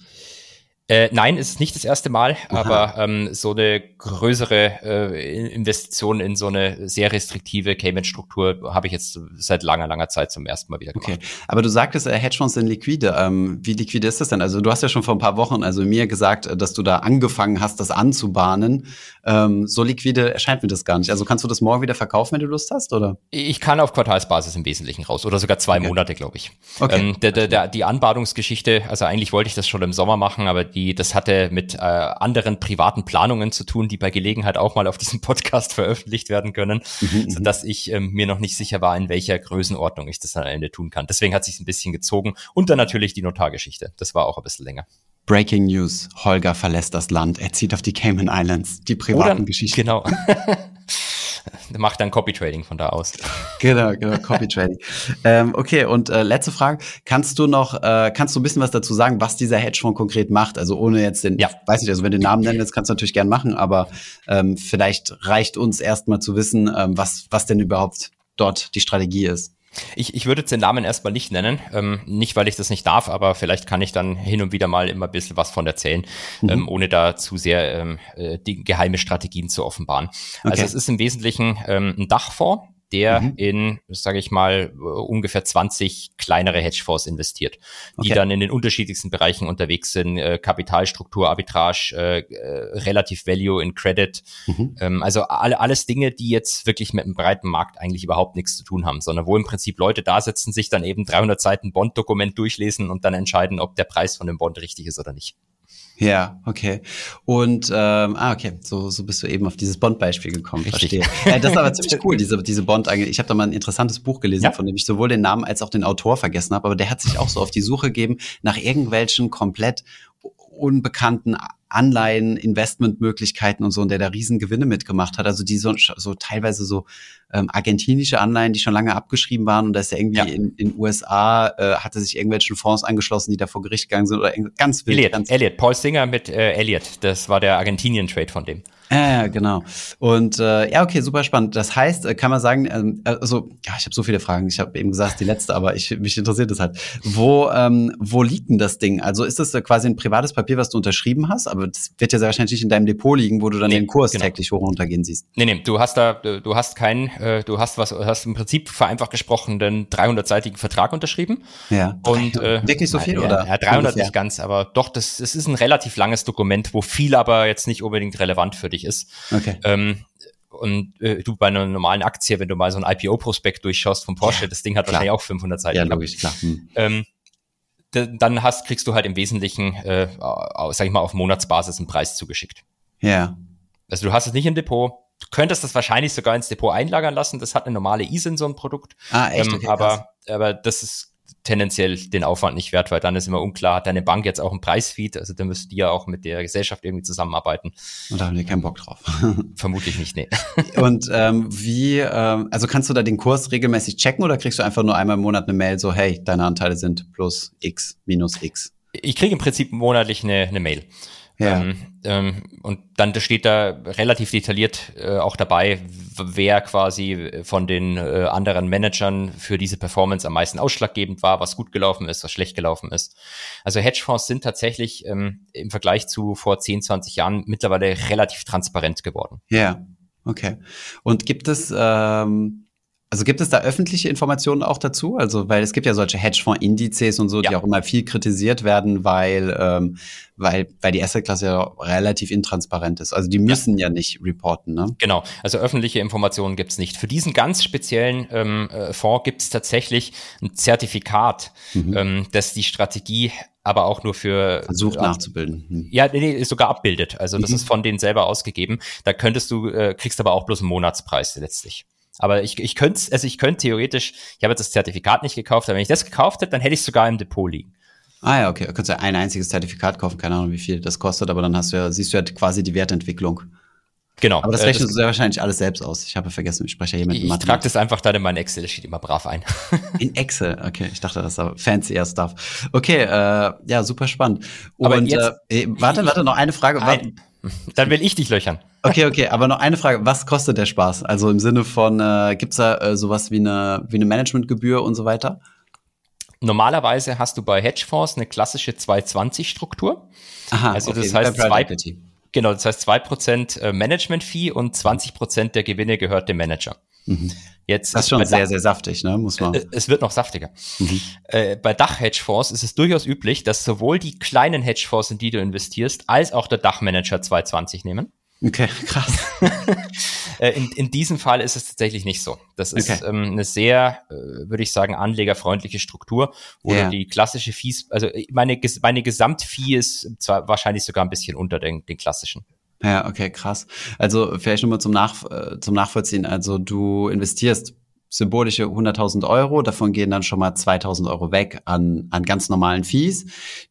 Äh, nein, es ist nicht das erste Mal, Aha. aber ähm, so eine größere äh, Investition in so eine sehr restriktive Cayman-Struktur habe ich jetzt seit langer, langer Zeit zum ersten Mal wieder gemacht. Okay, aber du sagtest, äh, Hedgefonds sind liquide. Ähm, wie liquide ist das denn? Also du hast ja schon vor ein paar Wochen also mir gesagt, äh, dass du da angefangen hast, das anzubahnen. Ähm, so liquide erscheint mir das gar nicht. Also kannst du das morgen wieder verkaufen, wenn du Lust hast, oder? Ich kann auf Quartalsbasis im Wesentlichen raus oder sogar zwei Okay. Monate, glaube ich. Okay. Ähm, der, der, der, die Anbadungsgeschichte, also eigentlich wollte ich das schon im Sommer machen, aber die, das hatte mit äh, anderen privaten Planungen zu tun, die bei Gelegenheit auch mal auf diesem Podcast veröffentlicht werden können, Mhm, sodass ich ähm, mir noch nicht sicher war, in welcher Größenordnung ich das am Ende tun kann. Deswegen hat sich ein bisschen gezogen. Und dann natürlich die Notargeschichte. Das war auch ein bisschen länger. Breaking News. Holger verlässt das Land. Er zieht auf die Cayman Islands. Die privaten Geschichten. Genau. Macht dann Copy Trading von da aus. Genau, genau, Copy Trading. ähm, okay, und äh, letzte Frage. Kannst du noch, äh, kannst du ein bisschen was dazu sagen, was dieser Hedgefonds konkret macht? Also ohne jetzt den, Ja. weiß nicht, also wenn du den Namen nennen willst, kannst du natürlich gern machen, aber ähm, vielleicht reicht uns erstmal zu wissen, ähm, was, was denn überhaupt dort die Strategie ist. Ich, ich würde den Namen erstmal nicht nennen. Ähm, nicht, weil ich das nicht darf, aber vielleicht kann ich dann hin und wieder mal immer ein bisschen was von erzählen, mhm. ähm, ohne da zu sehr ähm, äh, die geheime Strategien zu offenbaren. Also okay. Also es ist im Wesentlichen ähm, ein Dachfonds, der mhm. in, sage ich mal, ungefähr 20 kleinere Hedgefonds investiert, die okay. dann in den unterschiedlichsten Bereichen unterwegs sind, äh, Kapitalstruktur, Arbitrage, äh, äh, Relative Value in Credit, mhm. ähm, also alle, alles Dinge, die jetzt wirklich mit dem breiten Markt eigentlich überhaupt nichts zu tun haben, sondern wo im Prinzip Leute da sitzen, sich dann eben 300 Seiten Bond-Dokument durchlesen und dann entscheiden, ob der Preis von dem Bond richtig ist oder nicht. Ja, okay. Und ähm, ah, okay, so, so bist du eben auf dieses Bond-Beispiel gekommen. Richtig. Verstehe. Ja, das ist aber ziemlich cool, diese, diese Bond. Ich habe da mal ein interessantes Buch gelesen, ja? von dem ich sowohl den Namen als auch den Autor vergessen habe, aber der hat sich auch so auf die Suche gegeben nach irgendwelchen komplett unbekannten Anleihen, Investmentmöglichkeiten und so, und der da riesen Gewinne mitgemacht hat. Also die so, so teilweise so ähm, argentinische Anleihen, die schon lange abgeschrieben waren und da ist er irgendwie ja. in in USA, äh, hatte sich irgendwelchen Fonds angeschlossen, die da vor Gericht gegangen sind oder ganz wild. Elliot, ganz Elliot, Paul Singer mit äh, Elliot, das war der Argentinien-Trade von dem. Ja, genau. Und äh, ja, okay, super spannend. Das heißt, äh, kann man sagen, ähm, also ja, ich habe so viele Fragen. Ich habe eben gesagt, die letzte, aber ich, mich interessiert das halt. Wo ähm, wo liegt denn das Ding? Also ist das äh, quasi ein privates Papier, was du unterschrieben hast, aber das wird ja sehr wahrscheinlich nicht in deinem Depot liegen, wo du dann nee, den Kurs genau. täglich hoch und runter gehen siehst. Nee, nee, du hast da, du hast keinen, äh, du hast was, hast im Prinzip vereinfacht gesprochen den 300-seitigen Vertrag unterschrieben. Ja. Und äh, wirklich so viel ja, oder? Ja, 300 ungefähr? nicht ganz, aber doch, das, das ist ein relativ langes Dokument, wo viel aber jetzt nicht unbedingt relevant für dich ist. Okay. Ähm, und äh, du bei einer normalen Aktie, wenn du mal so ein IPO-Prospekt durchschaust vom Porsche, ja, das Ding hat klar. wahrscheinlich auch 500 Seiten. Ja, logisch, klar. Hm. Ähm, dann hast, kriegst du halt im Wesentlichen, äh, sag ich mal, auf Monatsbasis einen Preis zugeschickt. Ja. Also du hast es nicht im Depot. Du könntest das wahrscheinlich sogar ins Depot einlagern lassen. Das hat eine normale ISIN, so ein Produkt. Ah, echt? Ähm, okay, aber, aber das ist tendenziell den Aufwand nicht wert, weil dann ist immer unklar, hat deine Bank jetzt auch einen Preisfeed, also dann müsst ihr ja auch mit der Gesellschaft irgendwie zusammenarbeiten. Und da haben die keinen Bock drauf. Vermutlich nicht, nee. Und ähm, wie, ähm, also kannst du da den Kurs regelmäßig checken oder kriegst du einfach nur einmal im Monat eine Mail so, hey, deine Anteile sind plus X, minus X? Ich kriege im Prinzip monatlich eine, eine Mail. Ja. Ähm, und dann steht da relativ detailliert äh, auch dabei, wer quasi von den äh, anderen Managern für diese Performance am meisten ausschlaggebend war, was gut gelaufen ist, was schlecht gelaufen ist. Also Hedgefonds sind tatsächlich ähm, im Vergleich zu vor 10, 20 Jahren mittlerweile relativ transparent geworden. Ja, okay. Und gibt es ähm also gibt es da öffentliche Informationen auch dazu? Also, weil es gibt ja solche Hedgefonds-Indizes und so, ja. die auch immer viel kritisiert werden, weil, ähm, weil, weil die Assetklasse ja relativ intransparent ist. Also die müssen ja, ja nicht reporten, ne? Genau, also öffentliche Informationen gibt's nicht. Für diesen ganz speziellen ähm, äh, Fonds gibt's tatsächlich ein Zertifikat, mhm. ähm, das die Strategie aber auch nur für versucht äh, nachzubilden. Hm. Ja, nee, ist sogar abbildet. Also das mhm. ist von denen selber ausgegeben. Da könntest du äh, kriegst aber auch bloß einen Monatspreis letztlich. Aber ich, ich könnte, also ich könnte theoretisch, ich habe jetzt das Zertifikat nicht gekauft, aber wenn ich das gekauft hätte, dann hätte ich es sogar im Depot liegen. Ah ja, okay. Du kannst ja ein einziges Zertifikat kaufen, keine Ahnung, wie viel das kostet, aber dann hast du ja, siehst du ja quasi die Wertentwicklung. Genau. Aber das rechnest äh, du sehr wahrscheinlich alles selbst aus. Ich habe vergessen, ich spreche ja hier mit Ich, ich trage das einfach dann in mein Excel, steht immer brav ein. in Excel, okay. Ich dachte, das ist fancy air Stuff. Okay, äh, ja, super spannend. Und aber jetzt, äh, warte, warte, noch eine Frage. Ein, dann will ich dich löchern. Okay, okay, aber noch eine Frage. Was kostet der Spaß? Also im Sinne von, äh, gibt es da äh, sowas wie eine, wie eine Managementgebühr und so weiter? Normalerweise hast du bei Hedgefonds eine klassische 220-Struktur. Aha, also okay, das heißt zwei, genau, das heißt 2% äh, Management-Fee und 20% der Gewinne gehört dem Manager. Mhm. Jetzt das ist schon sehr, sehr saftig, ne? Muss man. Äh, es wird noch saftiger. Mhm. Äh, bei Dach-Hedgefonds ist es durchaus üblich, dass sowohl die kleinen Hedgefonds, in die du investierst, als auch der Dachmanager 220 nehmen. Okay, krass. Äh, in, in diesem Fall ist es tatsächlich nicht so. Das ist okay. ähm, eine sehr, äh, würde ich sagen, anlegerfreundliche Struktur, wo yeah. du die klassische Fees, also meine, meine Gesamtfee ist zwar wahrscheinlich sogar ein bisschen unter den, den klassischen. Ja, okay, krass. Also vielleicht nur mal zum, Nach, äh, zum Nachvollziehen. Also du investierst symbolische 100.000 Euro. Davon gehen dann schon mal 2.000 Euro weg an, an ganz normalen Fees.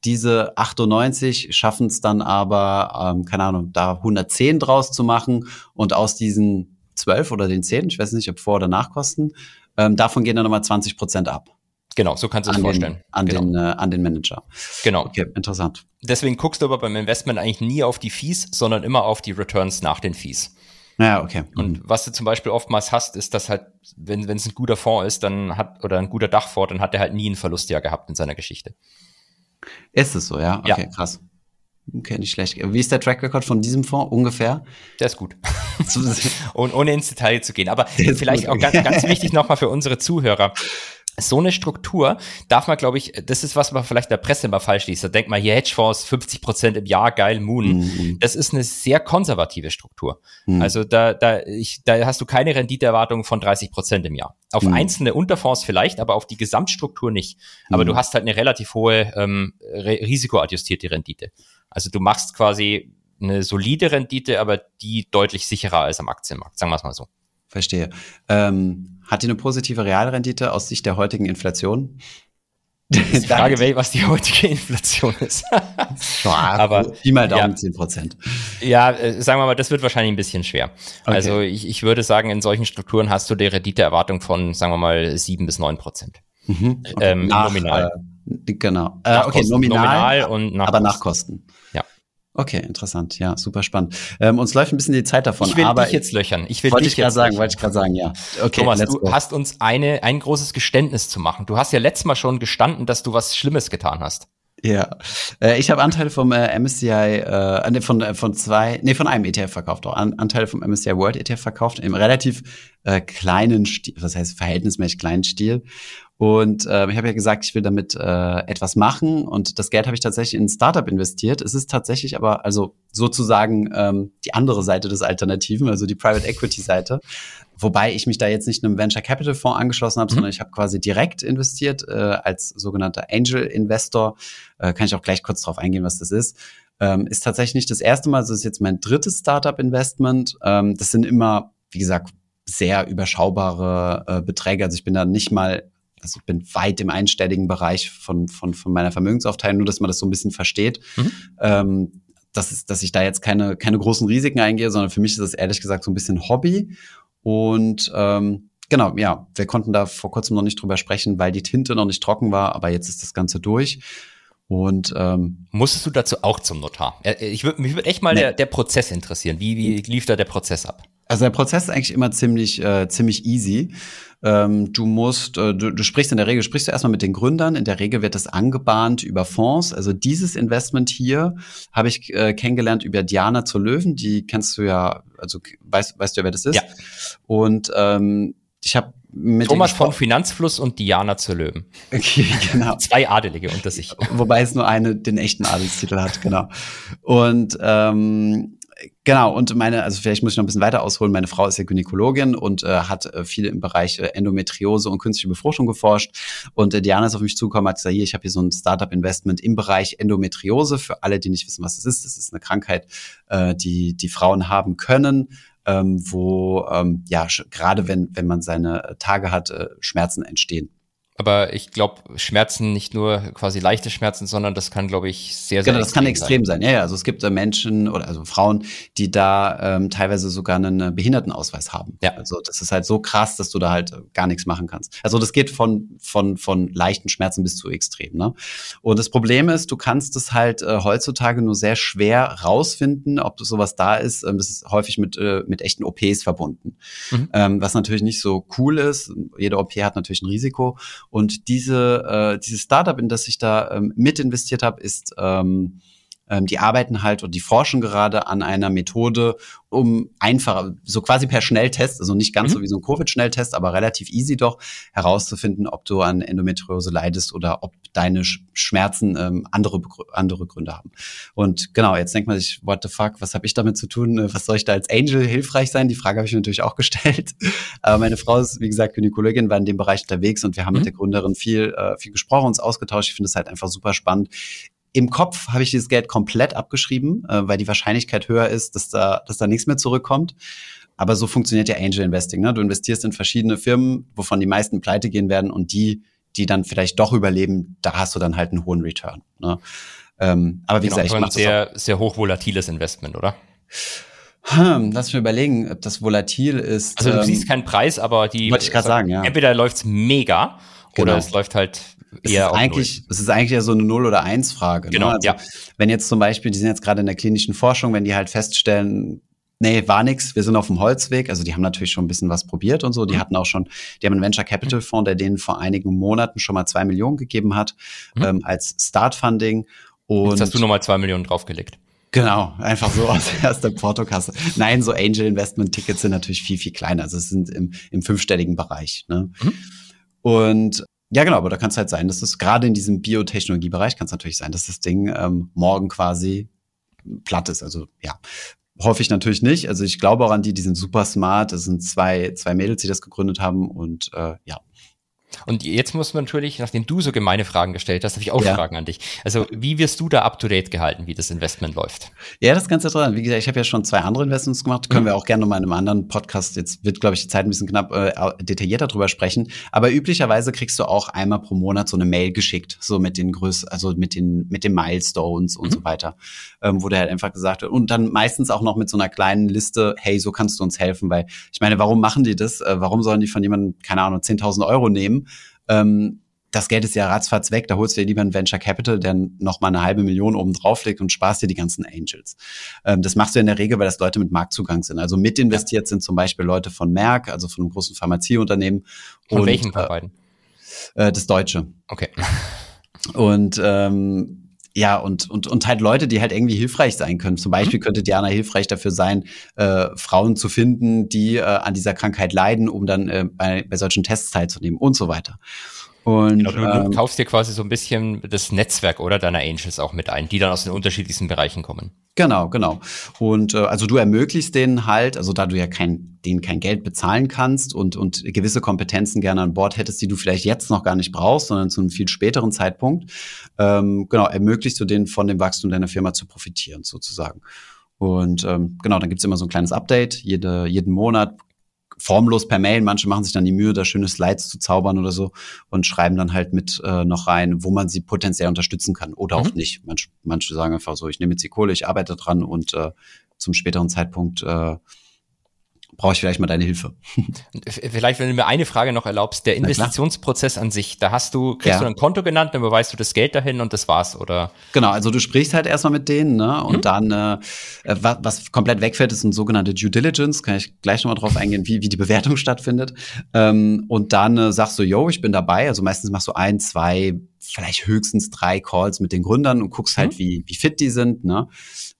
Diese 98 schaffen es dann aber, ähm, keine Ahnung, da 110 draus zu machen und aus diesen 12 oder den 10, ich weiß nicht, ob Vor- oder Nachkosten, ähm, davon gehen dann nochmal 20 Prozent ab. Genau, so kannst du es vorstellen. an, genau. den, äh, an den Manager. Genau. Okay, interessant. Deswegen guckst du aber beim Investment eigentlich nie auf die Fees, sondern immer auf die Returns nach den Fees. Ja, okay. Und was du zum Beispiel oftmals hast, ist, dass halt, wenn wenn es ein guter Fonds ist, dann hat, oder ein guter Dachfonds, dann hat er halt nie einen Verlustjahr gehabt in seiner Geschichte. Ist es so, ja? Okay, Ja. krass. Okay, nicht schlecht. Wie ist der Track Record von diesem Fonds ungefähr? Der ist gut. Und ohne ins Detail zu gehen. Aber vielleicht gut. auch ganz, ganz wichtig nochmal für unsere Zuhörer. So eine Struktur darf man, glaube ich, das ist, was man vielleicht in der Presse immer falsch liest. Da denkt man, hier Hedgefonds, 50 Prozent im Jahr, geil, Moon. Mhm. Das ist eine sehr konservative Struktur. Mhm. Also da, da, ich, da hast du keine Renditeerwartung von 30 Prozent im Jahr. Auf Mhm. einzelne Unterfonds vielleicht, aber auf die Gesamtstruktur nicht. Aber Mhm. du hast halt eine relativ hohe ähm, risikoadjustierte Rendite. Also du machst quasi eine solide Rendite, aber die deutlich sicherer als am Aktienmarkt, sagen wir es mal so. Verstehe. Ähm, hat die eine positive Realrendite aus Sicht der heutigen Inflation? Die Frage, wel- was die heutige Inflation ist. aber aber- Pi mal Daumen ja. 10 Prozent. ja, äh, sagen wir mal, das wird wahrscheinlich ein bisschen schwer. Okay. Also ich, ich würde sagen, in solchen Strukturen hast du die Renditeerwartung von, sagen wir mal, sieben bis neun Prozent. Mhm. Ähm, nominal. Äh, genau. Äh, okay, Kosten. nominal, und nach aber nach Kosten. Okay, interessant. Ja, super spannend. Ähm, uns läuft ein bisschen die Zeit davon. Ich will aber dich jetzt löchern. Ich will wollte dich ich gerade jetzt sagen, löchern. wollte ich gerade sagen, ja. Okay, Thomas, du go. hast uns eine, ein großes Geständnis zu machen. Du hast ja letztes Mal schon gestanden, dass du was Schlimmes getan hast. Ja, äh, ich habe Anteile vom äh, MSCI, äh, nee, von, äh, von zwei, nee, von einem ETF verkauft, auch An Anteile vom MSCI World ETF verkauft, im relativ äh, kleinen Stil, was heißt verhältnismäßig kleinen Stil. Und äh, ich habe ja gesagt, ich will damit äh, etwas machen und das Geld habe ich tatsächlich in ein Startup investiert. Es ist tatsächlich aber also sozusagen ähm, die andere Seite des Alternativen, also die Private Equity Seite. Wobei ich mich da jetzt nicht einem Venture Capital Fonds angeschlossen habe, Mhm. sondern ich habe quasi direkt investiert äh, als sogenannter Angel Investor. Äh, kann ich auch gleich kurz drauf eingehen, was das ist. Ähm, ist tatsächlich nicht das erste Mal, das ist jetzt mein drittes Startup-Investment. Ähm, das sind immer, wie gesagt, sehr überschaubare äh, Beträge. Also ich bin da nicht mal, also ich bin weit im einstelligen Bereich von, von, von meiner Vermögensaufteilung, nur dass man das so ein bisschen versteht. Mhm. Ähm, das ist, dass ich da jetzt keine, keine großen Risiken eingehe, sondern für mich ist das ehrlich gesagt so ein bisschen Hobby. Und ähm, genau, ja, wir konnten da vor kurzem noch nicht drüber sprechen, weil die Tinte noch nicht trocken war, aber jetzt ist das Ganze durch. Und ähm, Musstest du dazu auch zum Notar? Ich würd, mich würde echt mal Nee. der, der Prozess interessieren. Wie, wie lief da der Prozess ab? Also der Prozess ist eigentlich immer ziemlich, äh, ziemlich easy. Ähm, du musst, äh, du, du sprichst in der Regel, sprichst du erstmal mit den Gründern. In der Regel wird das angebahnt über Fonds. Also dieses Investment hier habe ich äh, kennengelernt über Diana zur Löwen. Die kennst du ja, also weißt, weißt du ja, wer das ist. Ja. Und ähm, ich habe mit Thomas von. Finanzfluss und Diana zur Löwen. Okay, genau. Zwei Adelige unter sich. Wobei es nur eine den echten Adelstitel hat, genau. Und ähm, genau, und meine, also vielleicht muss ich noch ein bisschen weiter ausholen, meine Frau ist ja Gynäkologin und äh, hat äh, viel im Bereich äh, Endometriose und künstliche Befruchtung geforscht. Und äh, Diana ist auf mich zugekommen, hat gesagt, hier, ich habe hier so ein Startup-Investment im Bereich Endometriose. Für alle, die nicht wissen, was das ist, das ist eine Krankheit, äh, die die Frauen haben können. Ähm, wo ähm, ja gerade wenn wenn man seine äh, Tage hat äh, Schmerzen entstehen Aber ich glaube, Schmerzen nicht nur quasi leichte Schmerzen, sondern das kann, glaube ich, sehr, sehr Genau, das kann sein. extrem sein. Ja, ja, also es gibt äh, Menschen oder also Frauen, die da ähm, teilweise sogar einen äh, Behindertenausweis haben. Ja. Also das ist halt so krass, dass du da halt äh, gar nichts machen kannst. Also das geht von von von leichten Schmerzen bis zu extrem. Ne? Und das Problem ist, du kannst es halt äh, heutzutage nur sehr schwer rausfinden, ob sowas da ist. Ähm, das ist häufig mit äh, mit echten OPs verbunden, Mhm. ähm, was natürlich nicht so cool ist. Jede OP hat natürlich ein Risiko. Und diese, äh, dieses Startup, in das ich da ähm, mit investiert habe, ist, ähm, die arbeiten halt und die forschen gerade an einer Methode, um einfacher, so quasi per Schnelltest, also nicht ganz Mhm. so wie so ein Covid-Schnelltest, aber relativ easy doch, herauszufinden, ob du an Endometriose leidest oder ob deine Sch- Schmerzen ähm, andere, andere Gründe haben. Und genau, jetzt denkt man sich, what the fuck, was habe ich damit zu tun? Was soll ich da als Angel hilfreich sein? Die Frage habe ich mir natürlich auch gestellt. Aber meine Frau ist, wie gesagt, Gynäkologin, war in dem Bereich unterwegs und wir haben Mhm. mit der Gründerin viel, äh, viel gesprochen, uns ausgetauscht. Ich finde es halt einfach super spannend. Im Kopf habe ich dieses Geld komplett abgeschrieben, äh, weil die Wahrscheinlichkeit höher ist, dass da, dass da nichts mehr zurückkommt. Aber so funktioniert ja Angel Investing. Ne? Du investierst in verschiedene Firmen, wovon die meisten pleite gehen werden und die, die dann vielleicht doch überleben, da hast du dann halt einen hohen Return. Ne? Ähm, aber wie Genau, gesagt, ich ein mache das auch sehr, sehr hochvolatiles Investment, oder? Hm, lass mich überlegen, ob das volatil ist. Also du Ähm, siehst keinen Preis, aber die wollte ich grad sagen, ja. Entweder läuft's mega Genau. oder es läuft halt es ist eigentlich, es ist eigentlich ja so eine Null- oder Eins-Frage. Genau, ne? also, ja. Wenn jetzt zum Beispiel, die sind jetzt gerade in der klinischen Forschung, wenn die halt feststellen, Nee, war nix. Wir sind auf dem Holzweg. Also die haben natürlich schon ein bisschen was probiert und so. Die mhm. hatten auch schon, die haben einen Venture Capital Fonds, der denen vor einigen Monaten schon mal zwei Millionen gegeben hat mhm. ähm, als Startfunding. Und Jetzt hast du nochmal zwei Millionen draufgelegt. Genau, einfach so aus, aus der Portokasse. Nein, so Angel Investment Tickets sind natürlich viel, viel kleiner. Also es sind im, im fünfstelligen Bereich. Ne? Mhm. Und ja, genau, aber da kann es halt sein, dass es gerade in diesem Biotechnologiebereich kann es natürlich sein, dass das Ding ähm, morgen quasi platt ist. Also ja, hoffe ich natürlich nicht. Also ich glaube auch an die, die sind super smart. Das sind zwei, zwei Mädels, die das gegründet haben und äh, ja, und jetzt muss man natürlich, nachdem du so gemeine Fragen gestellt hast, habe ich auch ja. Fragen an dich. Also wie wirst du da up to date gehalten, wie das Investment läuft? Ja, das ist ganz interessant. Wie gesagt, ich habe ja schon zwei andere Investments gemacht. Können mhm. wir auch gerne noch in einem anderen Podcast, jetzt wird, glaube ich, die Zeit ein bisschen knapp, äh, detaillierter drüber sprechen. Aber üblicherweise kriegst du auch einmal pro Monat so eine Mail geschickt, so mit den Größen, also mit den, mit den Milestones und mhm. so weiter, ähm, wo der halt einfach gesagt wird. Und dann meistens auch noch mit so einer kleinen Liste, hey, so kannst du uns helfen, weil ich meine, warum machen die das? Äh, warum sollen die von jemandem, keine Ahnung, 10.000 Euro nehmen? Ähm, das Geld ist ja ratzfatz weg, da holst du dir lieber ein Venture Capital, der noch mal eine halbe Million oben drauflegt und sparst dir die ganzen Angels. Ähm, das machst du in der Regel, weil das Leute mit Marktzugang sind. Also mit investiert sind zum Beispiel Leute von Merck, also von einem großen Pharmazieunternehmen. Von und, welchen von beiden? Äh, das Deutsche. Okay. Und ähm, ja, und, und, und halt Leute, die halt irgendwie hilfreich sein können. Zum Beispiel mhm. könnte Diana hilfreich dafür sein, äh, Frauen zu finden, die äh, an dieser Krankheit leiden, um dann äh, bei, bei solchen Tests teilzunehmen und so weiter. Und genau, du, ähm, kaufst dir quasi so ein bisschen das Netzwerk oder deiner Angels auch mit ein, die dann aus den unterschiedlichsten Bereichen kommen. Genau, genau. Und äh, also du ermöglichst denen halt, also da du ja kein, denen kein Geld bezahlen kannst und, und gewisse Kompetenzen gerne an Bord hättest, die du vielleicht jetzt noch gar nicht brauchst, sondern zu einem viel späteren Zeitpunkt, ähm, genau, ermöglichst du denen von dem Wachstum deiner Firma zu profitieren, sozusagen. Und ähm, genau, dann gibt's immer so ein kleines Update. Jede, jeden Monat formlos per Mail. Manche machen sich dann die Mühe, da schöne Slides zu zaubern oder so und schreiben dann halt mit äh, noch rein, wo man sie potenziell unterstützen kann oder mhm. auch nicht. Manche, manche sagen einfach so, ich nehme jetzt die Kohle, ich arbeite dran und äh, zum späteren Zeitpunkt äh, brauche ich vielleicht mal deine Hilfe. vielleicht, wenn du mir eine Frage noch erlaubst, der Investitionsprozess an sich, da hast du, kriegst ja. du ein Konto genannt, dann überweist du das Geld dahin und das war's, oder? Genau, also du sprichst halt erstmal mit denen, ne? Und mhm. dann, äh, was, was komplett wegfällt, ist ein sogenannte Due Diligence, kann ich gleich nochmal drauf eingehen, wie, wie die Bewertung stattfindet. Ähm, und dann äh, sagst du, yo, ich bin dabei. Also meistens machst du ein, zwei, vielleicht höchstens drei Calls mit den Gründern und guckst halt, mhm. wie, wie fit die sind. Ne?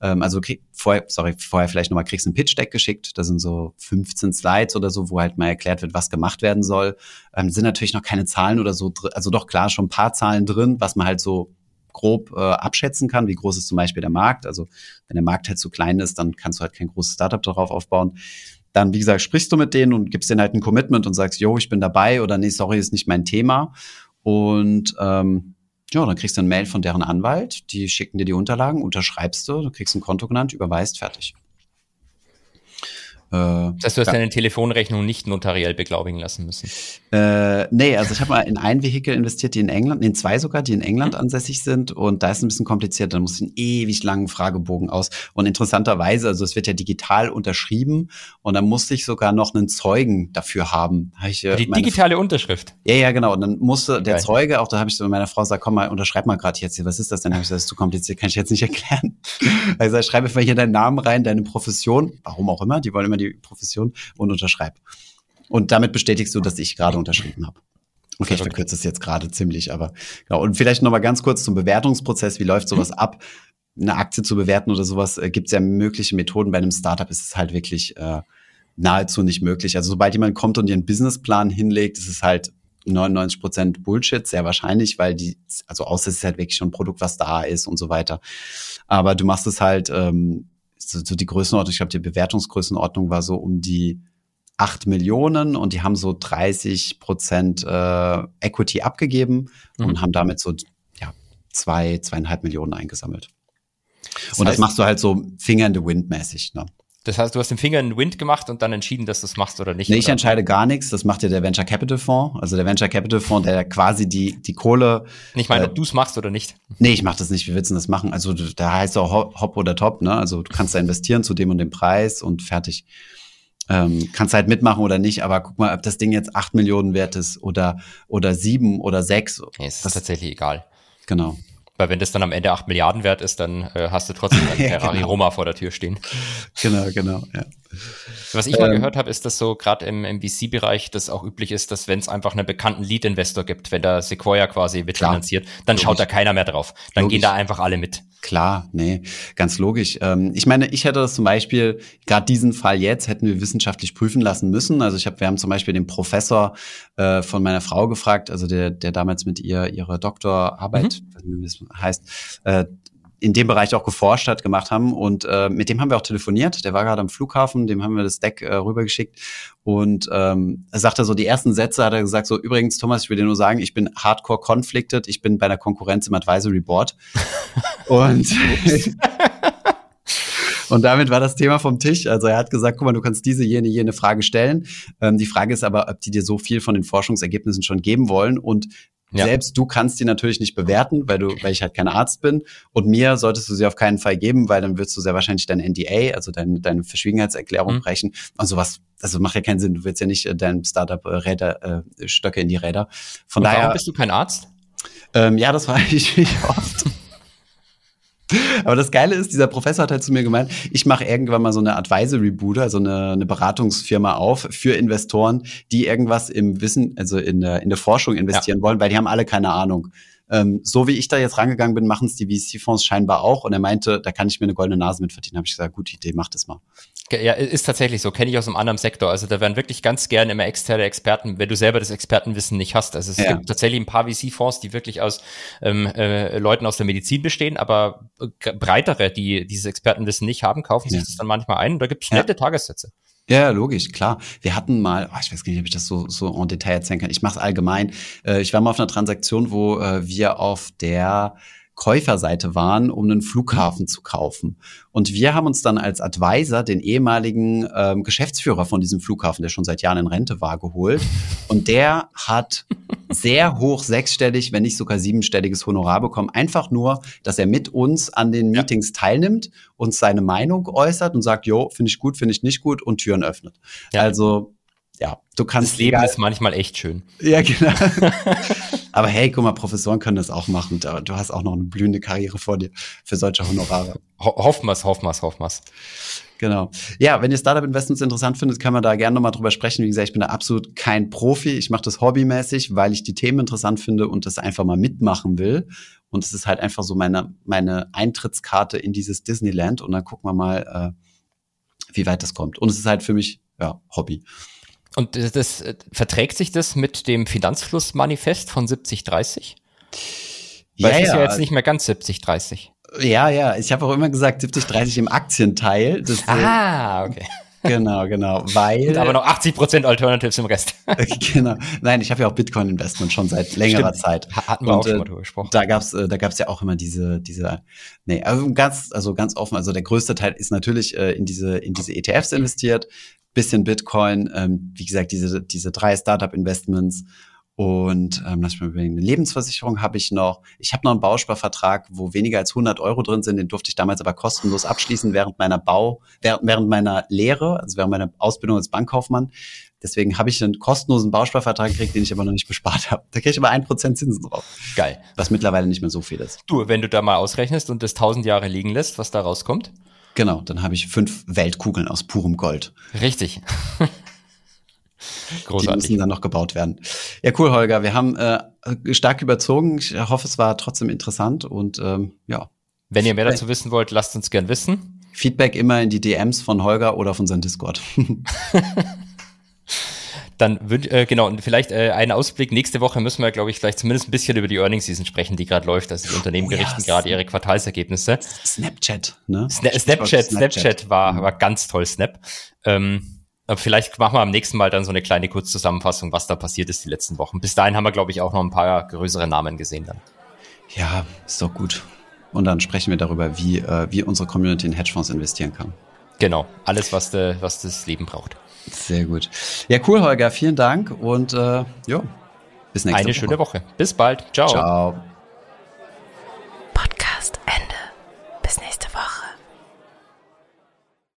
Ähm, also krieg, vorher, sorry, vorher vielleicht nochmal kriegst du ein Pitch-Deck geschickt. Da sind so 15 Slides oder so, wo halt mal erklärt wird, was gemacht werden soll. Ähm, sind natürlich noch keine Zahlen oder so, also doch klar schon ein paar Zahlen drin, was man halt so grob äh, abschätzen kann, wie groß ist zum Beispiel der Markt. Also wenn der Markt halt zu klein ist, dann kannst du halt kein großes Startup darauf aufbauen. Dann, wie gesagt, sprichst du mit denen und gibst denen halt ein Commitment und sagst, yo, ich bin dabei oder nee, sorry, ist nicht mein Thema. Und ähm, ja, dann kriegst du ein Mail von deren Anwalt, die schicken dir die Unterlagen, unterschreibst du, du kriegst ein Konto genannt, überweist, fertig. Äh, das heißt, du hast ja. deine Telefonrechnung nicht notariell beglaubigen lassen müssen. Äh, nee, also ich habe mal in ein Vehikel investiert, die in England, in zwei sogar, die in England mhm. ansässig sind und da ist ein bisschen kompliziert, dann muss ich einen ewig langen Fragebogen aus und interessanterweise, also es wird ja digital unterschrieben und dann musste ich sogar noch einen Zeugen dafür haben. Hab ich, äh, die digitale Unterschrift? Ja, ja, genau. Und dann musste der Zeuge, auch da habe ich so meiner Frau gesagt, komm mal, unterschreib mal gerade jetzt hier, was ist das denn? Hab ich gesagt, das ist zu kompliziert, kann ich jetzt nicht erklären. Also ich schreibe einfach hier deinen Namen rein, deine Profession, warum auch immer, die wollen immer die Profession und unterschreib. Und damit bestätigst du, dass ich gerade unterschrieben habe. Okay, ich verkürze es jetzt gerade ziemlich, aber genau. Und vielleicht noch mal ganz kurz zum Bewertungsprozess. Wie läuft sowas ab? Eine Aktie zu bewerten oder sowas äh, gibt es ja mögliche Methoden. Bei einem Startup ist es halt wirklich äh, nahezu nicht möglich. Also sobald jemand kommt und einen Businessplan hinlegt, ist es halt 99 Prozent Bullshit, sehr wahrscheinlich, weil die, also außer es ist halt wirklich schon ein Produkt, was da ist und so weiter. Aber du machst es halt ähm, so, so die Größenordnung, ich glaube, die Bewertungsgrößenordnung war so um die acht Millionen und die haben so 30 Prozent äh, Equity abgegeben mhm. und haben damit so ja, zwei, zweieinhalb Millionen eingesammelt. Das und heißt, das machst du halt so Finger in the Wind mäßig. Ne? Das heißt, du hast den Finger in den Wind gemacht und dann entschieden, dass du das machst oder nicht? Nee, ich entscheide gar nichts. Das macht ja der Venture Capital Fonds. Also der Venture Capital Fonds, der quasi die, die Kohle. Ich meine, äh, ob du es machst oder nicht. Nee, ich mach das nicht. Wie willst du das machen? Also da heißt es auch Hop oder Top, ne? Also du kannst da investieren zu dem und dem Preis und fertig. Ähm, kannst halt mitmachen oder nicht, aber guck mal, ob das Ding jetzt acht Millionen wert ist oder, oder sieben oder sechs. Nee, es ist das, tatsächlich egal. Genau. Weil wenn das dann am Ende 8 Milliarden wert ist, dann äh, hast du trotzdem einen Ja, Ferrari genau. Roma vor der Tür stehen. Genau, genau. Ja. Was ich mal Ähm. gehört habe, ist, dass so gerade im, im VC-Bereich das auch üblich ist, dass wenn es einfach einen bekannten Lead-Investor gibt, wenn da Sequoia quasi mitfinanziert, dann schaut da Logisch. keiner mehr drauf. Dann Logisch. gehen da einfach alle mit. Klar, nee, ganz logisch. Ähm, ich meine, ich hätte das zum Beispiel, gerade diesen Fall jetzt, hätten wir wissenschaftlich prüfen lassen müssen. Also ich habe, wir haben zum Beispiel den Professor äh, von meiner Frau gefragt, also der, der damals mit ihr ihre Doktorarbeit, nicht, wie das heißt, äh, in dem Bereich auch geforscht hat, gemacht haben. Und äh, mit dem haben wir auch telefoniert. Der war gerade am Flughafen, dem haben wir das Deck äh, rübergeschickt. Und ähm, er sagte so, die ersten Sätze hat er gesagt, so übrigens, Thomas, ich will dir nur sagen, ich bin hardcore conflicted, ich bin bei einer Konkurrenz im Advisory Board. Und Und damit war das Thema vom Tisch. Also er hat gesagt, guck mal, du kannst diese, jene, jene Frage stellen. Ähm, die Frage ist aber, ob die dir so viel von den Forschungsergebnissen schon geben wollen. Und Ja. selbst du kannst die natürlich nicht bewerten, weil du, weil ich halt kein Arzt bin. Und mir solltest du sie auf keinen Fall geben, weil dann wirst du sehr wahrscheinlich dein NDA, also dein, deine Verschwiegenheitserklärung Mhm. brechen. Und sowas, also macht ja keinen Sinn. Du willst ja nicht äh, deinem Startup äh, Räder, äh, Stöcke in die Räder. Von Und daher. warum bist du kein Arzt? Ähm, ja, das war ich mich oft. Aber das Geile ist, dieser Professor hat halt zu mir gemeint, ich mache irgendwann mal so eine Advisory-Bude, also eine, eine Beratungsfirma auf für Investoren, die irgendwas im Wissen, also in der, in der Forschung investieren wollen, weil die haben alle keine Ahnung. Ähm, so wie ich da jetzt rangegangen bin, machen es die VC-Fonds scheinbar auch. Und er meinte, da kann ich mir eine goldene Nase mit verdienen. Habe ich gesagt, gute Idee, mach das mal. Ja, ist tatsächlich so, kenne ich aus einem anderen Sektor. Also da werden wirklich ganz gerne immer externe Experten, wenn du selber das Expertenwissen nicht hast. Also es Ja. gibt tatsächlich ein paar VC-Fonds, die wirklich aus ähm, äh, Leuten aus der Medizin bestehen, aber äh, breitere, die dieses Expertenwissen nicht haben, kaufen sich Ja. das dann manchmal ein und da gibt es Ja. nette Tagessätze. Ja, logisch, klar. Wir hatten mal, oh, ich weiß gar nicht, ob ich das so, so en Detail erzählen kann. Ich mache es allgemein. Äh, ich war mal auf einer Transaktion, wo äh, wir auf der Käuferseite waren, um einen Flughafen zu kaufen. Und wir haben uns dann als Advisor den ehemaligen ähm, Geschäftsführer von diesem Flughafen, der schon seit Jahren in Rente war, geholt. Und der hat sehr hoch sechsstellig, wenn nicht sogar siebenstelliges Honorar bekommen. Einfach nur, dass er mit uns an den Ja. Meetings teilnimmt, uns seine Meinung äußert und sagt, jo, finde ich gut, finde ich nicht gut und Türen öffnet. Ja. Also, ja, du kannst Das Leben egal- ist manchmal echt schön. ja, genau. Aber hey, guck mal, Professoren können das auch machen. Du hast auch noch eine blühende Karriere vor dir für solche Honorare. Ho hoffen wir's, hoffen wir's, hoffen wir's. Genau. Ja, wenn ihr Startup-Investments interessant findet, können wir da gerne nochmal drüber sprechen. Wie gesagt, ich bin da absolut kein Profi. Ich mache das hobbymäßig, weil ich die Themen interessant finde und das einfach mal mitmachen will. Und es ist halt einfach so meine, meine Eintrittskarte in dieses Disneyland. Und dann gucken wir mal, äh, wie weit das kommt. Und es ist halt für mich, ja, Hobby. Und das, das äh, verträgt sich das mit dem Finanzflussmanifest von 7030? Weil es ist ja jetzt nicht mehr ganz 7030. Ja, ja, ich habe auch immer gesagt 70, 30 im Aktienteil. Das, äh, Ah, okay. Genau, genau, weil Und aber noch 80% Alternatives im Rest. genau. Nein, ich habe ja auch Bitcoin Investment schon seit längerer Stimmt. Zeit. Ha- Hatten wir Und, auch schon äh, mal drüber gesprochen. Da gab's, äh, da gab's ja auch immer diese, diese, nee, also ganz, also ganz offen. Also der größte Teil ist natürlich äh, in diese, in diese ETFs investiert, bisschen Bitcoin, ähm, wie gesagt, diese, diese drei Startup-Investments und ähm, lass mich mal überlegen, eine Lebensversicherung habe ich noch. Ich habe noch einen Bausparvertrag, wo weniger als 100 Euro drin sind. Den durfte ich damals aber kostenlos abschließen während meiner Bau, während, meiner Lehre, also während meiner Ausbildung als Bankkaufmann. Deswegen habe ich einen kostenlosen Bausparvertrag gekriegt, den ich aber noch nicht bespart habe. Da kriege ich aber ein Prozent Zinsen drauf, Geil. was mittlerweile nicht mehr so viel ist. Du, wenn du da mal ausrechnest und das 1000 Jahre liegen lässt, was da rauskommt? Genau, dann habe ich fünf Weltkugeln aus purem Gold. Richtig. Die müssen Großartig. dann noch gebaut werden. Ja, cool, Holger. Wir haben äh, stark überzogen. Ich hoffe, es war trotzdem interessant und ähm, ja, Wenn ihr mehr dazu wissen wollt, lasst uns gern wissen. Feedback immer in die DMs von Holger oder auf unseren Discord. Dann äh, genau, und vielleicht äh, einen Ausblick. Nächste Woche müssen wir, glaube ich, vielleicht zumindest ein bisschen über die Earnings Season sprechen, die gerade läuft. Also die Unternehmen Oh ja, gerichten gerade ihre Quartalsergebnisse. Snapchat, ne? Sna Stichwort Snapchat, Snapchat war, war ganz toll, Snap. Ähm, vielleicht machen wir am nächsten Mal dann so eine kleine Kurzzusammenfassung, was da passiert ist die letzten Wochen. Bis dahin haben wir, glaube ich, auch noch ein paar größere Namen gesehen dann. Ja, ist doch gut. Und dann sprechen wir darüber, wie, äh, wie unsere Community in Hedgefonds investieren kann. Genau, alles, was, de, was das Leben braucht. Sehr gut. Ja, cool, Holger. Vielen Dank und äh, jo, bis nächste Eine Woche. schöne Woche. Bis bald. Ciao. Ciao.